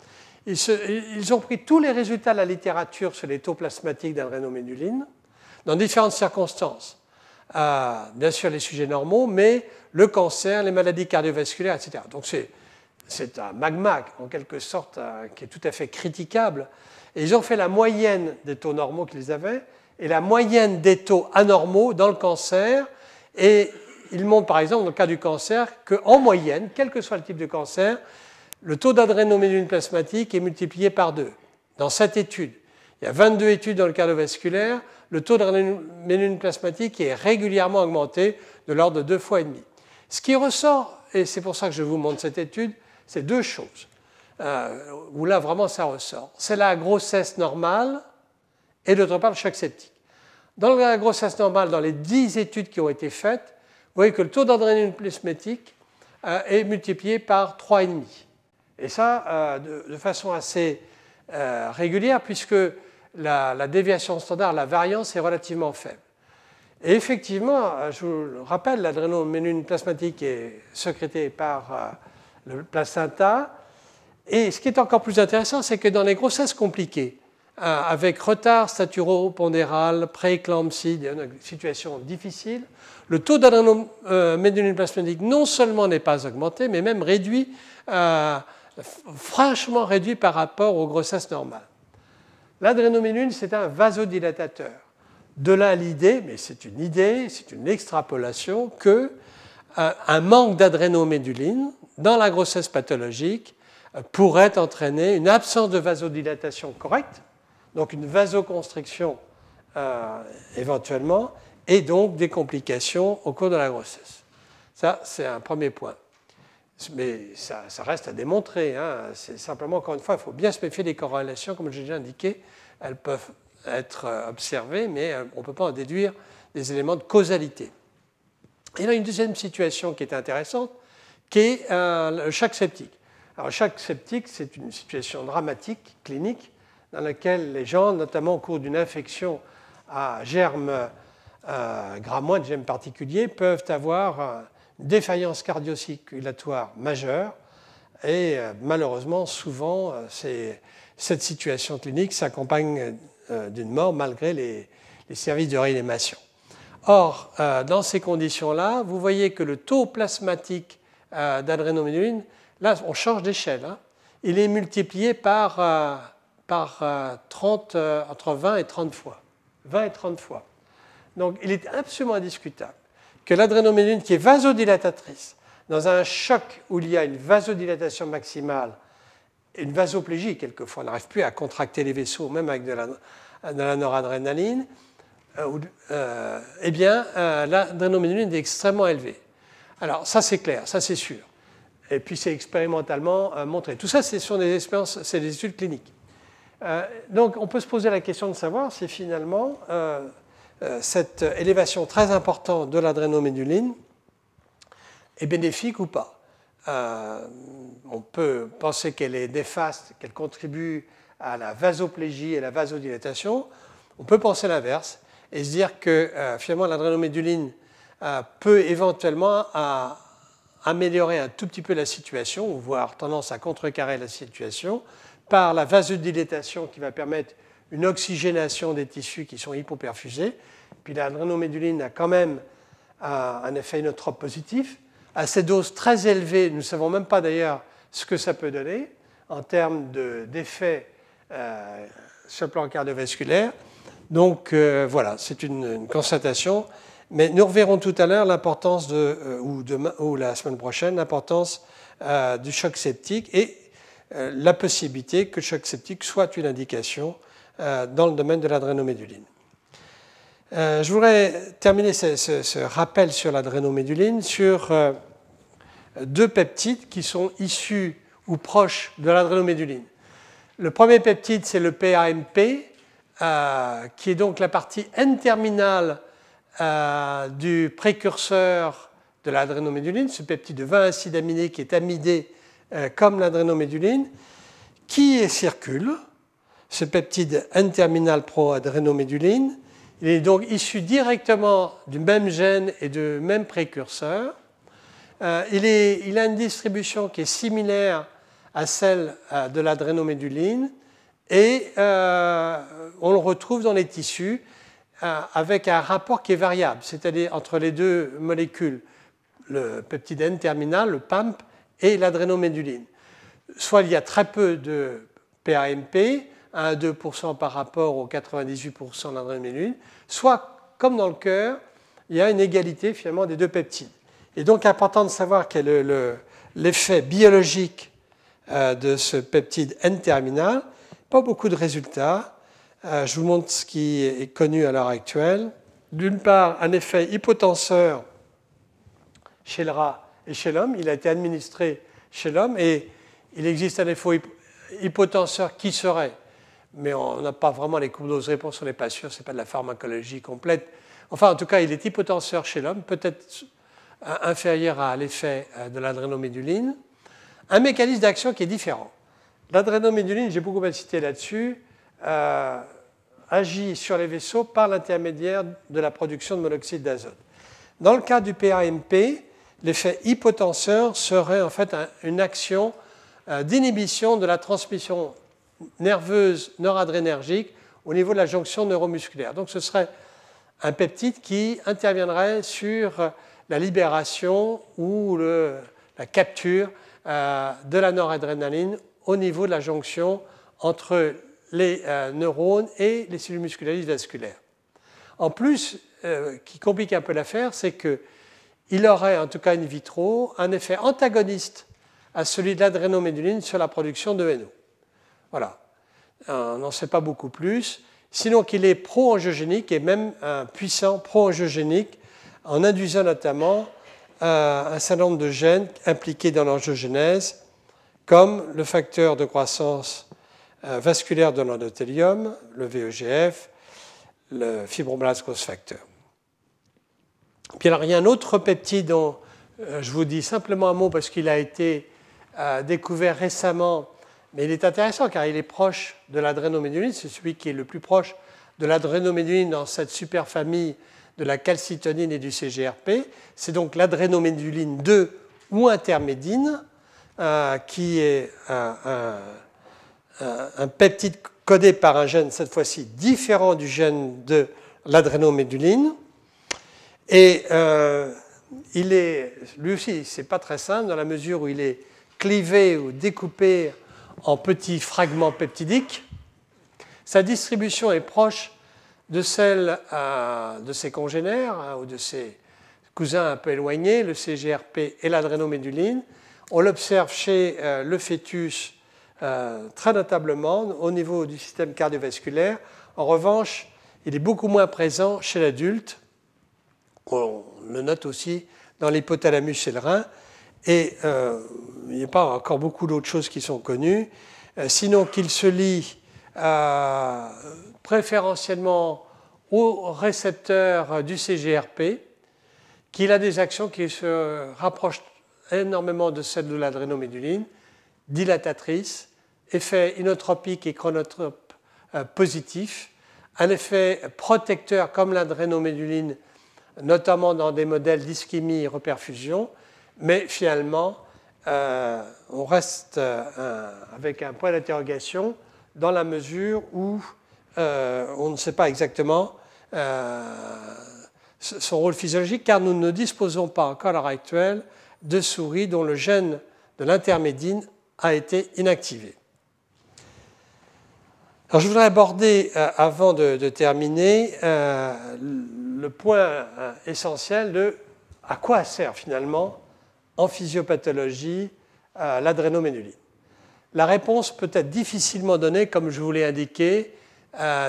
Ils, ont pris tous les résultats de la littérature sur les taux plasmatiques d'adrénoméduline dans différentes circonstances. Euh, bien sûr les sujets normaux, mais le cancer, les maladies cardiovasculaires, etc. Donc c'est un magma en quelque sorte euh, qui est tout à fait critiquable. Et ils ont fait la moyenne des taux normaux qu'ils avaient et la moyenne des taux anormaux dans le cancer. Et il montre par exemple dans le cas du cancer qu'en moyenne, quel que soit le type de cancer, le taux d'adrénoméduline plasmatique est multiplié par deux. Dans cette étude, il y a 22 études dans le cardiovasculaire, le taux d'adrénoméduline plasmatique est régulièrement augmenté de l'ordre de deux fois et demi. Ce qui ressort, et c'est pour ça que je vous montre cette étude, c'est deux choses, euh, où là vraiment ça ressort. C'est la grossesse normale et d'autre part le choc septique. Dans la grossesse normale, dans les 10 études qui ont été faites, voyez que le taux d'adrénaline plasmatique euh, est multiplié par 3,5. Et ça, euh, de, façon assez euh, régulière, puisque la, déviation standard, la variance est relativement faible. Et effectivement, je vous le rappelle, l'adrénoménine plasmatique est sécrétée par le placenta. Et ce qui est encore plus intéressant, c'est que dans les grossesses compliquées, euh, avec retard staturopondéral, prééclampsie, une situation difficile, le taux d'adrénoméduline plasmatique non seulement n'est pas augmenté, mais même réduit, euh, franchement réduit par rapport aux grossesses normales. L'adrénoméduline, c'est un vasodilatateur. De là l'idée, mais c'est une idée, c'est une extrapolation, que euh, un manque d'adrénoméduline dans la grossesse pathologique pourrait entraîner une absence de vasodilatation correcte, donc une vasoconstriction euh, éventuellement, et donc des complications au cours de la grossesse. Ça, c'est un premier point. Mais ça, reste à démontrer. Hein. C'est simplement, encore une fois, il faut bien se méfier des corrélations, comme j'ai déjà indiqué. Elles peuvent être euh, observées, mais euh, on ne peut pas en déduire des éléments de causalité. y a une deuxième situation qui est intéressante, qui est le choc septique. Alors, choc septique, c'est une situation dramatique, clinique, dans laquelle les gens, notamment au cours d'une infection à germes euh, de germes particuliers, peuvent avoir une défaillance cardiocirculatoire majeure. Et euh, malheureusement, souvent, euh, cette situation clinique s'accompagne euh, d'une mort malgré les, services de réanimation. Or, dans ces conditions-là, vous voyez que le taux plasmatique d'adrénoméduline, là, on change d'échelle, hein, il est multiplié par par 30, euh, euh, entre 20 et 30 fois. 20 et 30 fois. Donc il est absolument indiscutable que l'adrénoméduline, qui est vasodilatatrice, dans un choc où il y a une vasodilatation maximale, une vasoplégie quelquefois, on n'arrive plus à contracter les vaisseaux, même avec de la, noradrénaline, euh, eh bien, l'adrénoméduline est extrêmement élevée. Alors, ça c'est clair, ça c'est sûr. Et puis c'est expérimentalement montré. Tout ça, ce sont des expériences, c'est des études cliniques. Euh, donc on peut se poser la question de savoir si finalement euh, euh, cette élévation très importante de l'adrénoméduline est bénéfique ou pas? on peut penser qu'elle est néfaste, qu'elle contribue à la vasoplégie et la vasodilatation. On peut penser l'inverse et se dire que finalement l'adrénoméduline peut éventuellement améliorer un tout petit peu la situation, voire tendance à contrecarrer la situation, par la vasodilatation qui va permettre une oxygénation des tissus qui sont hypoperfusés. Puis l'adrénoméduline a quand même un effet inotrope positif. à ces doses très élevées, nous ne savons même pas d'ailleurs ce que ça peut donner en termes d'effets euh, sur le plan cardiovasculaire. Donc euh, voilà, c'est une, constatation. Mais nous reverrons tout à l'heure l'importance euh, ou la semaine prochaine, l'importance du choc septique et la possibilité que le choc septique soit une indication dans le domaine de l'adrénoméduline. je voudrais terminer ce, rappel sur l'adrénoméduline sur deux peptides qui sont issus ou proches de l'adrénoméduline. Le premier peptide, c'est le PAMP, euh, qui est donc la partie N-terminale euh, du précurseur de l'adrénoméduline, ce peptide de 20 acides aminés qui est amidé euh, comme l'adrénoméduline, qui circule, ce peptide N-terminal pro-adrénoméduline. Il est donc issu directement du même gène et du même précurseur. il, il, a une distribution qui est similaire à celle euh, de l'adrénoméduline et euh, on le retrouve dans les tissus euh, avec un rapport qui est variable, c'est-à-dire entre les deux molécules, le peptide N terminal, le PAMP, et l'adrénoméduline. Soit il y a très peu de PAMP, 1 à 2% par rapport aux 98% d'adrénoméduline, soit, comme dans le cœur, il y a une égalité finalement des deux peptides. Et donc, important de savoir quel est l'effet biologique euh, de ce peptide N-terminal. Pas beaucoup de résultats. Euh, je vous montre ce qui est connu à l'heure actuelle. D'une part, un effet hypotenseur chez le rat et chez l'homme. Il a été administré chez l'homme et il existe un effet hypotenseur qui serait, mais on n'a pas vraiment les courbes dose-réponse, on n'est pas sûr, ce n'est pas de la pharmacologie complète. Enfin, en tout cas, il est hypotenseur chez l'homme, peut-être inférieur à l'effet euh, de l'adrénoméduline un mécanisme d'action qui est différent. L'adrénoméduline, j'ai beaucoup insisté là-dessus, euh, agit sur les vaisseaux par l'intermédiaire de la production de monoxyde d'azote. Dans le cas du PAMP, l'effet hypotenseur serait en fait une action euh, d'inhibition de la transmission nerveuse noradrénergique au niveau de la jonction neuromusculaire. Donc ce serait un peptide qui interviendrait sur la libération ou la capture euh, de la noradrénaline au niveau de la jonction entre les euh, neurones et les cellules musculaires vasculaires. En plus, euh, qui complique un peu l'affaire, c'est qu'il aurait, en tout cas in vitro, un effet antagoniste à celui de l'adrénoméduline sur la production de NO. Voilà. On n'en sait pas beaucoup plus. Sinon qu'il est pro-angiogénique et même puissant pro-angiogénique en induisant notamment un certain nombre de gènes impliqués dans l'angiogénèse, comme le facteur de croissance euh, vasculaire de l'endothélium, le VEGF, le fibroblast growth factor. Puis alors, il y a un autre peptide dont euh, je vous dis simplement un mot parce qu'il a été euh, découvert récemment, mais il est intéressant car il est proche de l'adrénoméduline, c'est celui qui est le plus proche de l'adrénoméduline dans cette superfamille de la calcitonine et du CGRP. C'est donc l'adrénoméduline 2 ou intermédine, euh, qui est un, peptide codé par un gène, cette fois-ci différent du gène de l'adrénoméduline. Et euh, il est, lui aussi, c'est pas très simple dans la mesure où il est clivé ou découpé en petits fragments peptidiques. Sa distribution est proche de celle euh, de ses congénères hein, ou de ses cousins un peu éloignés, le CGRP et l'adrénoméduline. On l'observe chez euh, le fœtus euh, très notablement au niveau du système cardiovasculaire. En revanche, il est beaucoup moins présent chez l'adulte. On le note aussi dans l'hypothalamus et le rein. Et il n'y a pas encore beaucoup d'autres choses qui sont connues, sinon qu'il se lie préférentiellement au récepteur du CGRP, qu'il a des actions qui se rapprochent énormément de celles de l'adrénoméduline, dilatatrice, effet inotropique et chronotrope euh, positif, un effet protecteur comme l'adrénoméduline, notamment dans des modèles d'ischémie et reperfusion, mais finalement, euh, on reste euh, avec un point d'interrogation dans la mesure où on ne sait pas exactement son rôle physiologique, car nous ne disposons pas encore à l'heure actuelle de souris dont le gène de l'intermédine a été inactivé. Alors, je voudrais aborder, euh, avant de, terminer, euh, le point euh, essentiel de à quoi sert finalement en physiopathologie l'adrénoméduline. La réponse peut être difficilement donnée, comme je vous l'ai indiqué,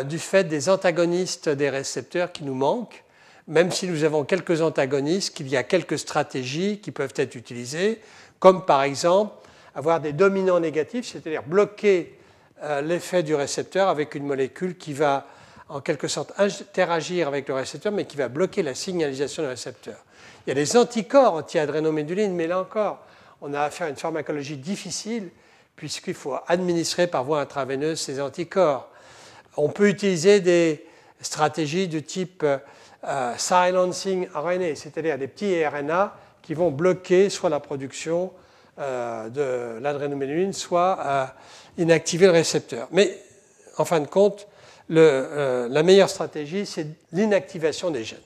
du fait des antagonistes des récepteurs qui nous manquent. Même si nous avons quelques antagonistes, qu'il y a quelques stratégies qui peuvent être utilisées, comme par exemple avoir des dominants négatifs, c'est-à-dire bloquer euh, l'effet du récepteur avec une molécule qui va en quelque sorte interagir avec le récepteur, mais qui va bloquer la signalisation du récepteur. Il y a des anticorps anti-adrénoméduline, mais là encore, on a affaire à une pharmacologie difficile, puisqu'il faut administrer par voie intraveineuse ces anticorps. On peut utiliser des stratégies de type euh, silencing RNA, c'est-à-dire des petits RNA qui vont bloquer soit la production euh, de l'adrénoméduline, soit inactiver le récepteur. Mais en fin de compte, euh, la meilleure stratégie, c'est l'inactivation des gènes.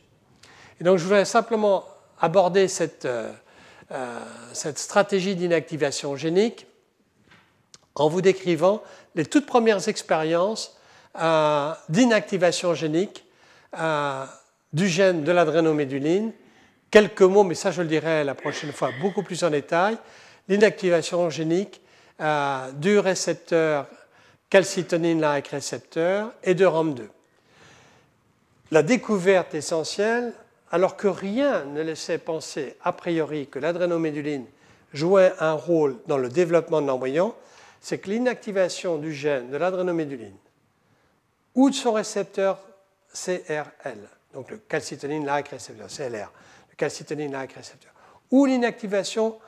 Et donc je voudrais simplement aborder cette, euh, euh, cette stratégie d'inactivation génique en vous décrivant les toutes premières expériences d'inactivation génique du gène de l'adrénoméduline. Quelques mots, mais ça je le dirai la prochaine fois beaucoup plus en détail. L'inactivation génique euh, du récepteur calcitonine-like récepteur et de RAM2. La découverte essentielle, alors que rien ne laissait penser a priori que l'adrénoméduline jouait un rôle dans le développement de l'embryon, c'est que l'inactivation du gène de l'adrénoméduline ou de son récepteur CRL, donc le calcitonine-like récepteur, CLR, le calcitonine-like récepteur, ou l'inactivation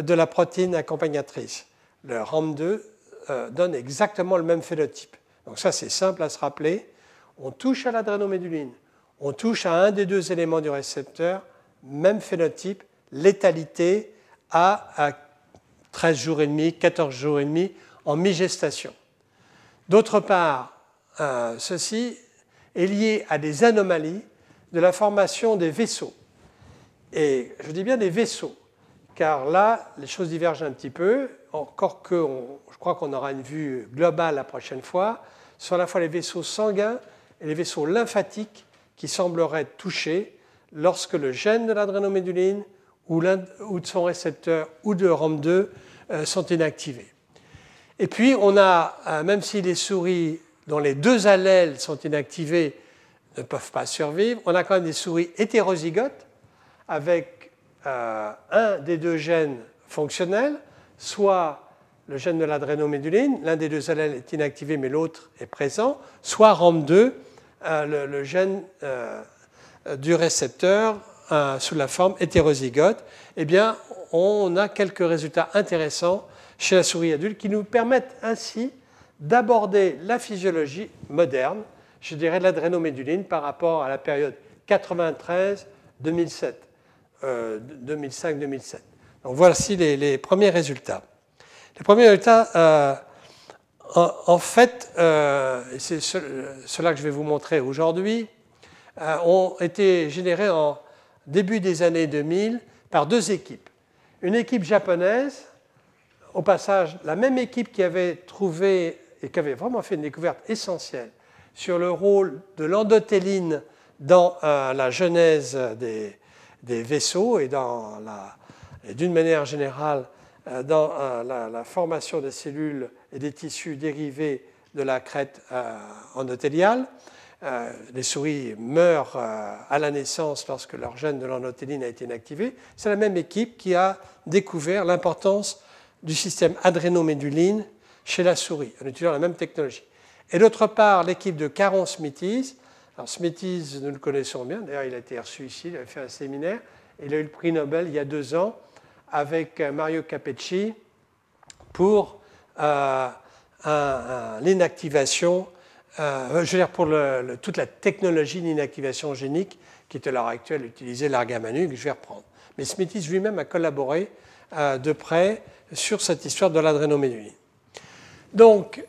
de la protéine accompagnatrice, le RAM2 euh, donne exactement le même phénotype. Donc ça, c'est simple à se rappeler. On touche à l'adrénoméduline, on touche à un des deux éléments du récepteur, même phénotype, létalité à, 13 jours et demi, 14 jours et demi en mi-gestation. D'autre part, euh, ceci est lié à des anomalies de la formation des vaisseaux. Et je dis bien des vaisseaux, car là, les choses divergent un petit peu encore que je crois qu'on aura une vue globale la prochaine fois, sur à la fois les vaisseaux sanguins et les vaisseaux lymphatiques qui sembleraient touchés lorsque le gène de l'adrénoméduline ou, de son récepteur ou de RAM2 euh, sont inactivés. Et puis, on a, euh, même si les souris dont les deux allèles sont inactivés ne peuvent pas survivre, on a quand même des souris hétérozygotes avec euh, un des deux gènes fonctionnels soit le gène de l'adrénoméduline, l'un des deux allèles est inactivé mais l'autre est présent, soit RAM2, euh, le, gène euh, du récepteur euh, sous la forme hétérozygote, eh bien, on a quelques résultats intéressants chez la souris adulte qui nous permettent ainsi d'aborder la physiologie moderne, je dirais de l'adrénoméduline par rapport à la période 93-2007, 2005-2007. Donc voici les, premiers résultats. Les premiers résultats, en, fait, euh, c'est cela que je vais vous montrer aujourd'hui, euh, ont été générés en début des années 2000 par deux équipes. Une équipe japonaise, au passage, la même équipe qui avait trouvé et qui avait vraiment fait une découverte essentielle sur le rôle de l'endothéline dans la genèse des, vaisseaux et dans et d'une manière générale euh, dans euh, la, formation des cellules et des tissus dérivés de la crête euh, endothéliale. les souris meurent à la naissance lorsque leur gène de l'endothéline a été inactivé. C'est la même équipe qui a découvert l'importance du système adrénoméduline chez la souris, en utilisant la même technologie. Et d'autre part, l'équipe de Caron Smithies. Alors Smithies, nous le connaissons bien, d'ailleurs il a été reçu ici, il a fait un séminaire, il a eu le prix Nobel il y a deux ans avec euh, Mario Capecci pour euh, l'inactivation, euh, je veux dire pour toute la technologie d'inactivation génique qui est à l'heure actuelle utilisée, l'argamanu, que je vais reprendre. Mais Smithis lui-même a collaboré de près sur cette histoire de l'adrénoméduline. Donc,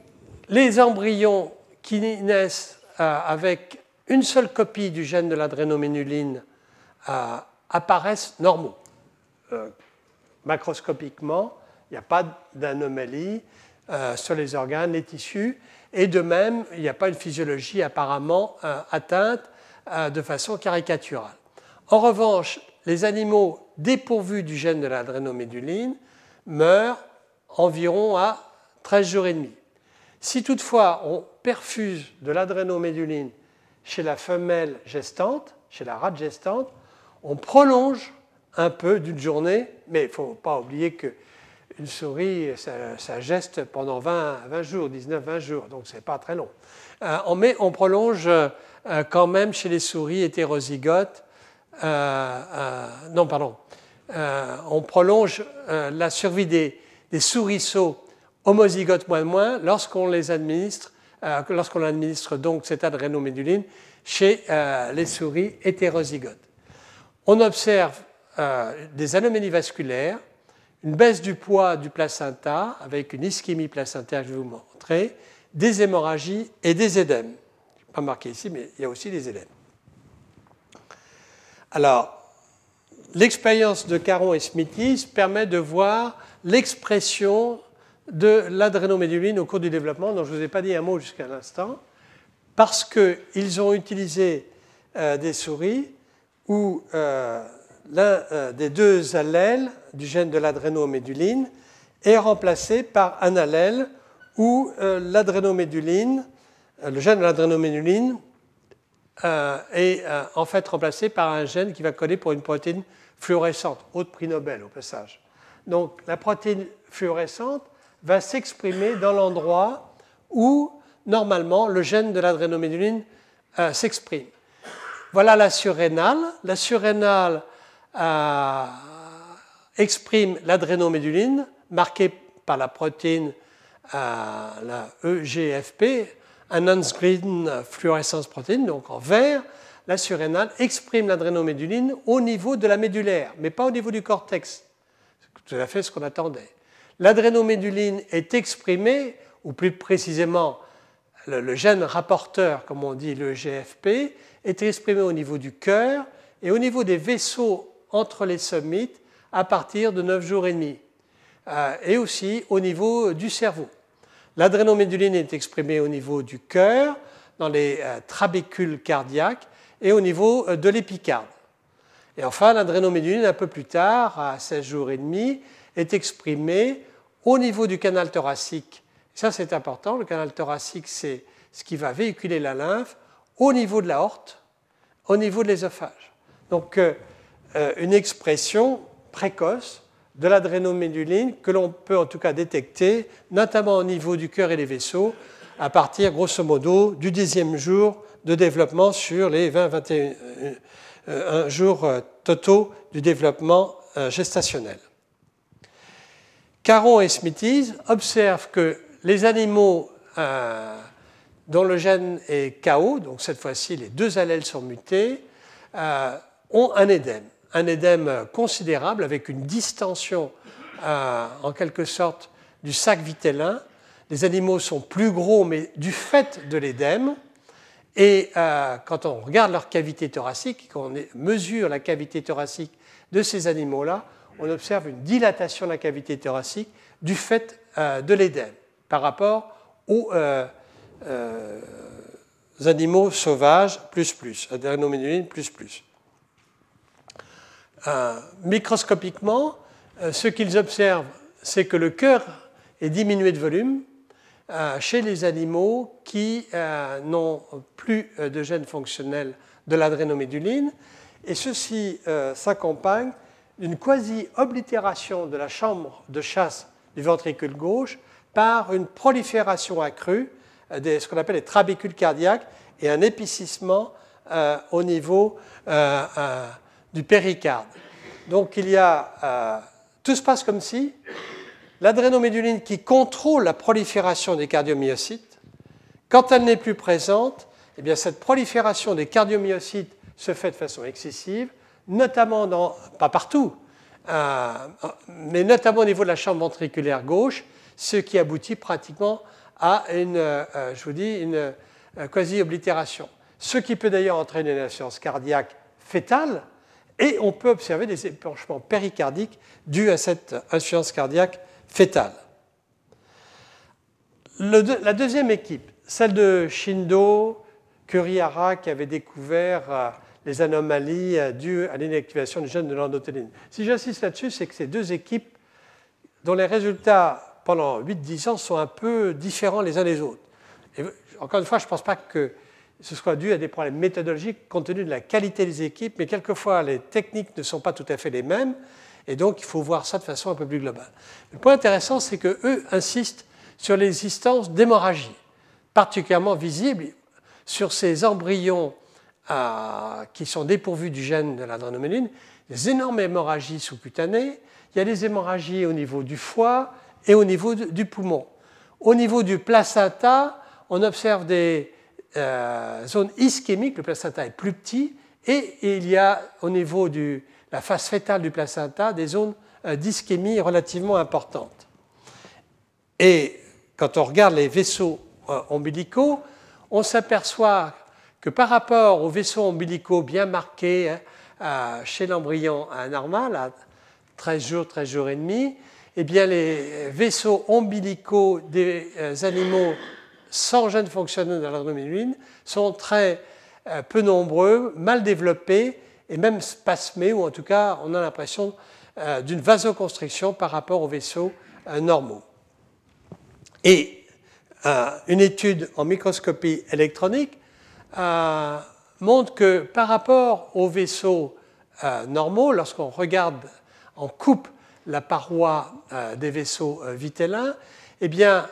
les embryons qui naissent avec une seule copie du gène de l'adrénoméduline apparaissent normaux macroscopiquement, il n'y a pas d'anomalie sur les organes, les tissus, et de même, il n'y a pas une physiologie apparemment atteinte de façon caricaturale. En revanche, les animaux dépourvus du gène de l'adrénoméduline meurent environ à 13 jours et demi. Si toutefois on perfuse de l'adrénoméduline chez la femelle gestante, chez la rate gestante, on prolonge un peu d'une journée, mais il ne faut pas oublier qu'une souris, ça, geste pendant 20, 20 jours, 19-20 jours, donc ce n'est pas très long. Euh, mais on prolonge euh, quand même chez les souris hétérozygotes, euh, non, pardon, on prolonge la survie des, des souriceaux homozygotes moins moins lorsqu'on les administre, lorsqu'on administre donc cette adrénoméduline chez les souris hétérozygotes. On observe euh, des anomalies vasculaires, une baisse du poids du placenta avec une ischémie placentaire je vais vous montrer, des hémorragies et des édèmes. Pas marqué ici, mais il y a aussi des édèmes. Alors, l'expérience de Caron et Smithis permet de voir l'expression de l'adrénoméduline au cours du développement, dont je ne vous ai pas dit un mot jusqu'à l'instant, parce qu'ils ont utilisé euh, des souris où l'un euh, des deux allèles du gène de l'adrénoméduline est remplacé par un allèle où l'adrénoméduline, le gène de l'adrénoméduline est en fait remplacé par un gène qui va coder pour une protéine fluorescente, haute prix Nobel au passage. Donc la protéine fluorescente va s'exprimer dans l'endroit où normalement le gène de l'adrénoméduline euh, s'exprime. Voilà la surrénale. La surrénale euh, exprime l'adrénoméduline marquée par la protéine euh, la EGFP, un unscreen fluorescence protéine, donc en vert. La surrénale exprime l'adrénoméduline au niveau de la médulaire, mais pas au niveau du cortex. C'est tout à fait ce qu'on attendait. L'adrénoméduline est exprimée, ou plus précisément le, gène rapporteur, comme on dit le GFP, est exprimé au niveau du cœur et au niveau des vaisseaux entre les sommites à partir de 9 jours et demi, euh, et aussi au niveau du cerveau. L'adrénoméduline est exprimée au niveau du cœur, dans les euh, trabécules cardiaques et au niveau euh, de l'épicarde. Et enfin, l'adrénoméduline, un peu plus tard, à 16 jours et demi, est exprimée au niveau du canal thoracique. Ça, c'est important. Le canal thoracique, c'est ce qui va véhiculer la lymphe au niveau de la horte, au niveau de l'ésophage. Donc, euh, euh, une expression précoce de l'adrénoméduline que l'on peut en tout cas détecter, notamment au niveau du cœur et des vaisseaux, à partir grosso modo du dixième jour de développement sur les 20-21 euh, jours totaux du développement gestationnel. Caron et Smithies observent que les animaux euh, dont le gène est KO, donc cette fois-ci les deux allèles sont mutés, euh, ont un édème. Un édème considérable avec une distension euh, en quelque sorte du sac vitellin. Les animaux sont plus gros, mais du fait de l'édème. Et quand on regarde leur cavité thoracique, quand on mesure la cavité thoracique de ces animaux-là, on observe une dilatation de la cavité thoracique du fait euh, de l'édème par rapport aux euh, euh, animaux sauvages plus plus, plus plus. Microscopiquement, ce qu'ils observent, c'est que le cœur est diminué de volume chez les animaux qui n'ont plus de gène fonctionnel de l'adrénoméduline, et ceci s'accompagne d'une quasi-oblitération de la chambre de chasse du ventricule gauche par une prolifération accrue de ce qu'on appelle les trabécules cardiaques et un épicissement euh, au niveau euh, euh, du péricarde. Donc il y a, tout se passe comme si l'adrénoméduline qui contrôle la prolifération des cardiomyocytes, quand elle n'est plus présente, eh bien cette prolifération des cardiomyocytes se fait de façon excessive notamment dans, pas partout, euh, mais notamment au niveau de la chambre ventriculaire gauche, ce qui aboutit pratiquement à une, euh, je vous dis, une euh, quasi-oblitération. Ce qui peut d'ailleurs entraîner une insuffisance cardiaque fétale Et on peut observer des épanchements péricardiques dus à cette insuffisance cardiaque fétale. la deuxième équipe, celle de Shindo, Kurihara, qui avait découvert euh, les anomalies euh, dues à l'inactivation du gène de l'endothéline. Si j'insiste là-dessus, c'est que ces deux équipes, dont les résultats pendant 8-10 ans sont un peu différents les uns des autres. Et encore une fois, je ne pense pas que ce soit dû à des problèmes méthodologiques compte tenu de la qualité des équipes, mais quelquefois les techniques ne sont pas tout à fait les mêmes, et donc il faut voir ça de façon un peu plus globale. Le point intéressant, c'est qu'eux insistent sur l'existence d'hémorragies, particulièrement visibles sur ces embryons euh, qui sont dépourvus du gène de l'adrénoméline, des énormes hémorragies sous-cutanées, il y a des hémorragies au niveau du foie et au niveau du poumon. Au niveau du placenta, on observe des euh, zone ischémique, le placenta est plus petit, et il y a au niveau de la face fétale du placenta des zones euh, d'ischémie relativement importantes. Et quand on regarde les vaisseaux euh, ombilicaux, on s'aperçoit que par rapport aux vaisseaux ombilicaux bien marqués hein, chez l'embryon anormal, à 13 jours, 13 jours et demi, eh bien les vaisseaux ombilicaux des animaux sans gènes fonctionnels dans l'adrénaline sont très euh, peu nombreux, mal développés et même spasmés, ou en tout cas on a l'impression euh, d'une vasoconstriction par rapport aux vaisseaux euh, normaux. Et une étude en microscopie électronique montre que par rapport aux vaisseaux normaux, lorsqu'on regarde en coupe la paroi des vaisseaux vitellins, eh bien,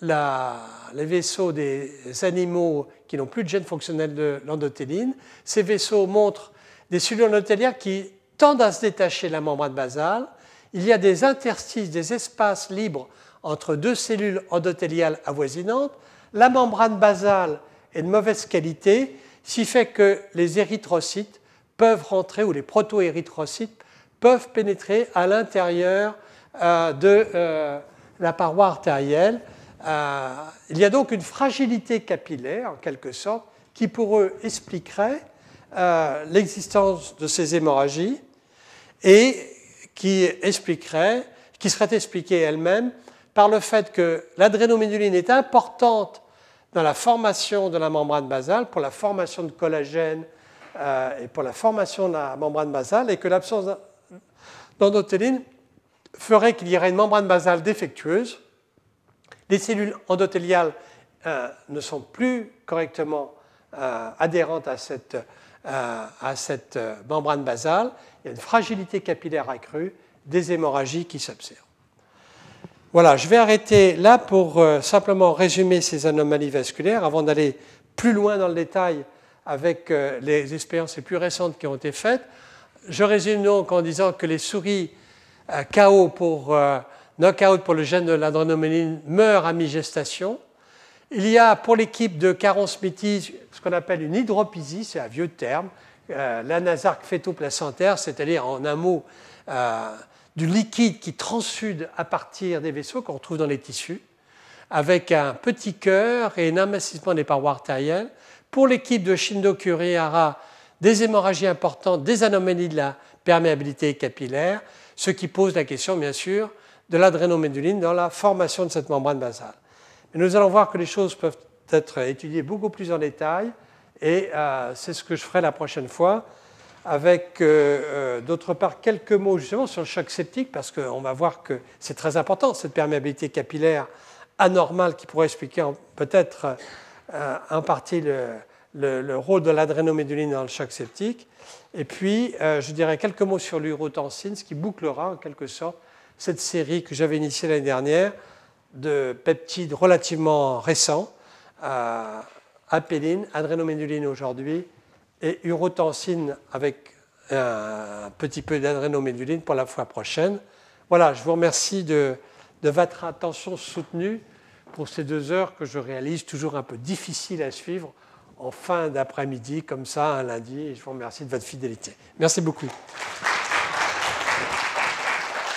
les vaisseaux des animaux qui n'ont plus de gène fonctionnel de l'endothéline. Ces vaisseaux montrent des cellules endothéliales qui tendent à se détacher de la membrane basale. Il y a des interstices, des espaces libres entre deux cellules endothéliales avoisinantes. La membrane basale est de mauvaise qualité, ce qui fait que les érythrocytes peuvent rentrer, ou les proto-érythrocytes peuvent pénétrer à l'intérieur euh, de euh, la paroi artérielle euh, il y a donc une fragilité capillaire, en quelque sorte, qui pour eux expliquerait euh, l'existence de ces hémorragies et qui serait expliquée elle-même par le fait que l'adrénoméduline est importante dans la formation de la membrane basale, pour la formation de collagène euh, et pour la formation de la membrane basale, et que l'absence d'endothéline ferait qu'il y aurait une membrane basale défectueuse, les cellules endothéliales euh, ne sont plus correctement euh, adhérentes à cette, euh, à cette membrane basale. Il y a une fragilité capillaire accrue, des hémorragies qui s'observent. Voilà, je vais arrêter là pour simplement résumer ces anomalies vasculaires avant d'aller plus loin dans le détail avec les expériences les plus récentes qui ont été faites. Je résume donc en disant que les souris KO pour knockout pour le gène de l'adrénoméline meurt à mi-gestation. Il y a pour l'équipe de Caron Smithy ce qu'on appelle une hydropisie, c'est un vieux terme, euh, l'anasarque fœto-placentaire, c'est-à-dire en un mot euh, du liquide qui transsude à partir des vaisseaux qu'on retrouve dans les tissus, avec un petit cœur et un amincissement des parois artérielles. Pour l'équipe de Shindo Kurihara, des hémorragies importantes, des anomalies de la perméabilité capillaire, ce qui pose la question, bien sûr, de l'adrénoméduline dans la formation de cette membrane basale. nous allons voir que les choses peuvent être étudiées beaucoup plus en détail et euh, c'est ce que je ferai la prochaine fois avec euh, euh, d'autre part quelques mots justement sur le choc septique parce qu'on va voir que c'est très important cette perméabilité capillaire anormale qui pourrait expliquer peut-être en partie le, le, rôle de l'adrénoméduline dans le choc septique. Et puis, je dirais quelques mots sur l'urotensine, ce qui bouclera en quelque sorte cette série que j'avais initiée l'année dernière de peptides relativement récents, euh, apéline, adrénoméduline aujourd'hui, et urotensine avec un petit peu d'adrénoméduline pour la fois prochaine. Voilà, je vous remercie de, de votre attention soutenue pour ces deux heures que je réalise toujours un peu difficiles à suivre en fin d'après-midi, comme ça, un lundi. Et je vous remercie de votre fidélité. Merci beaucoup.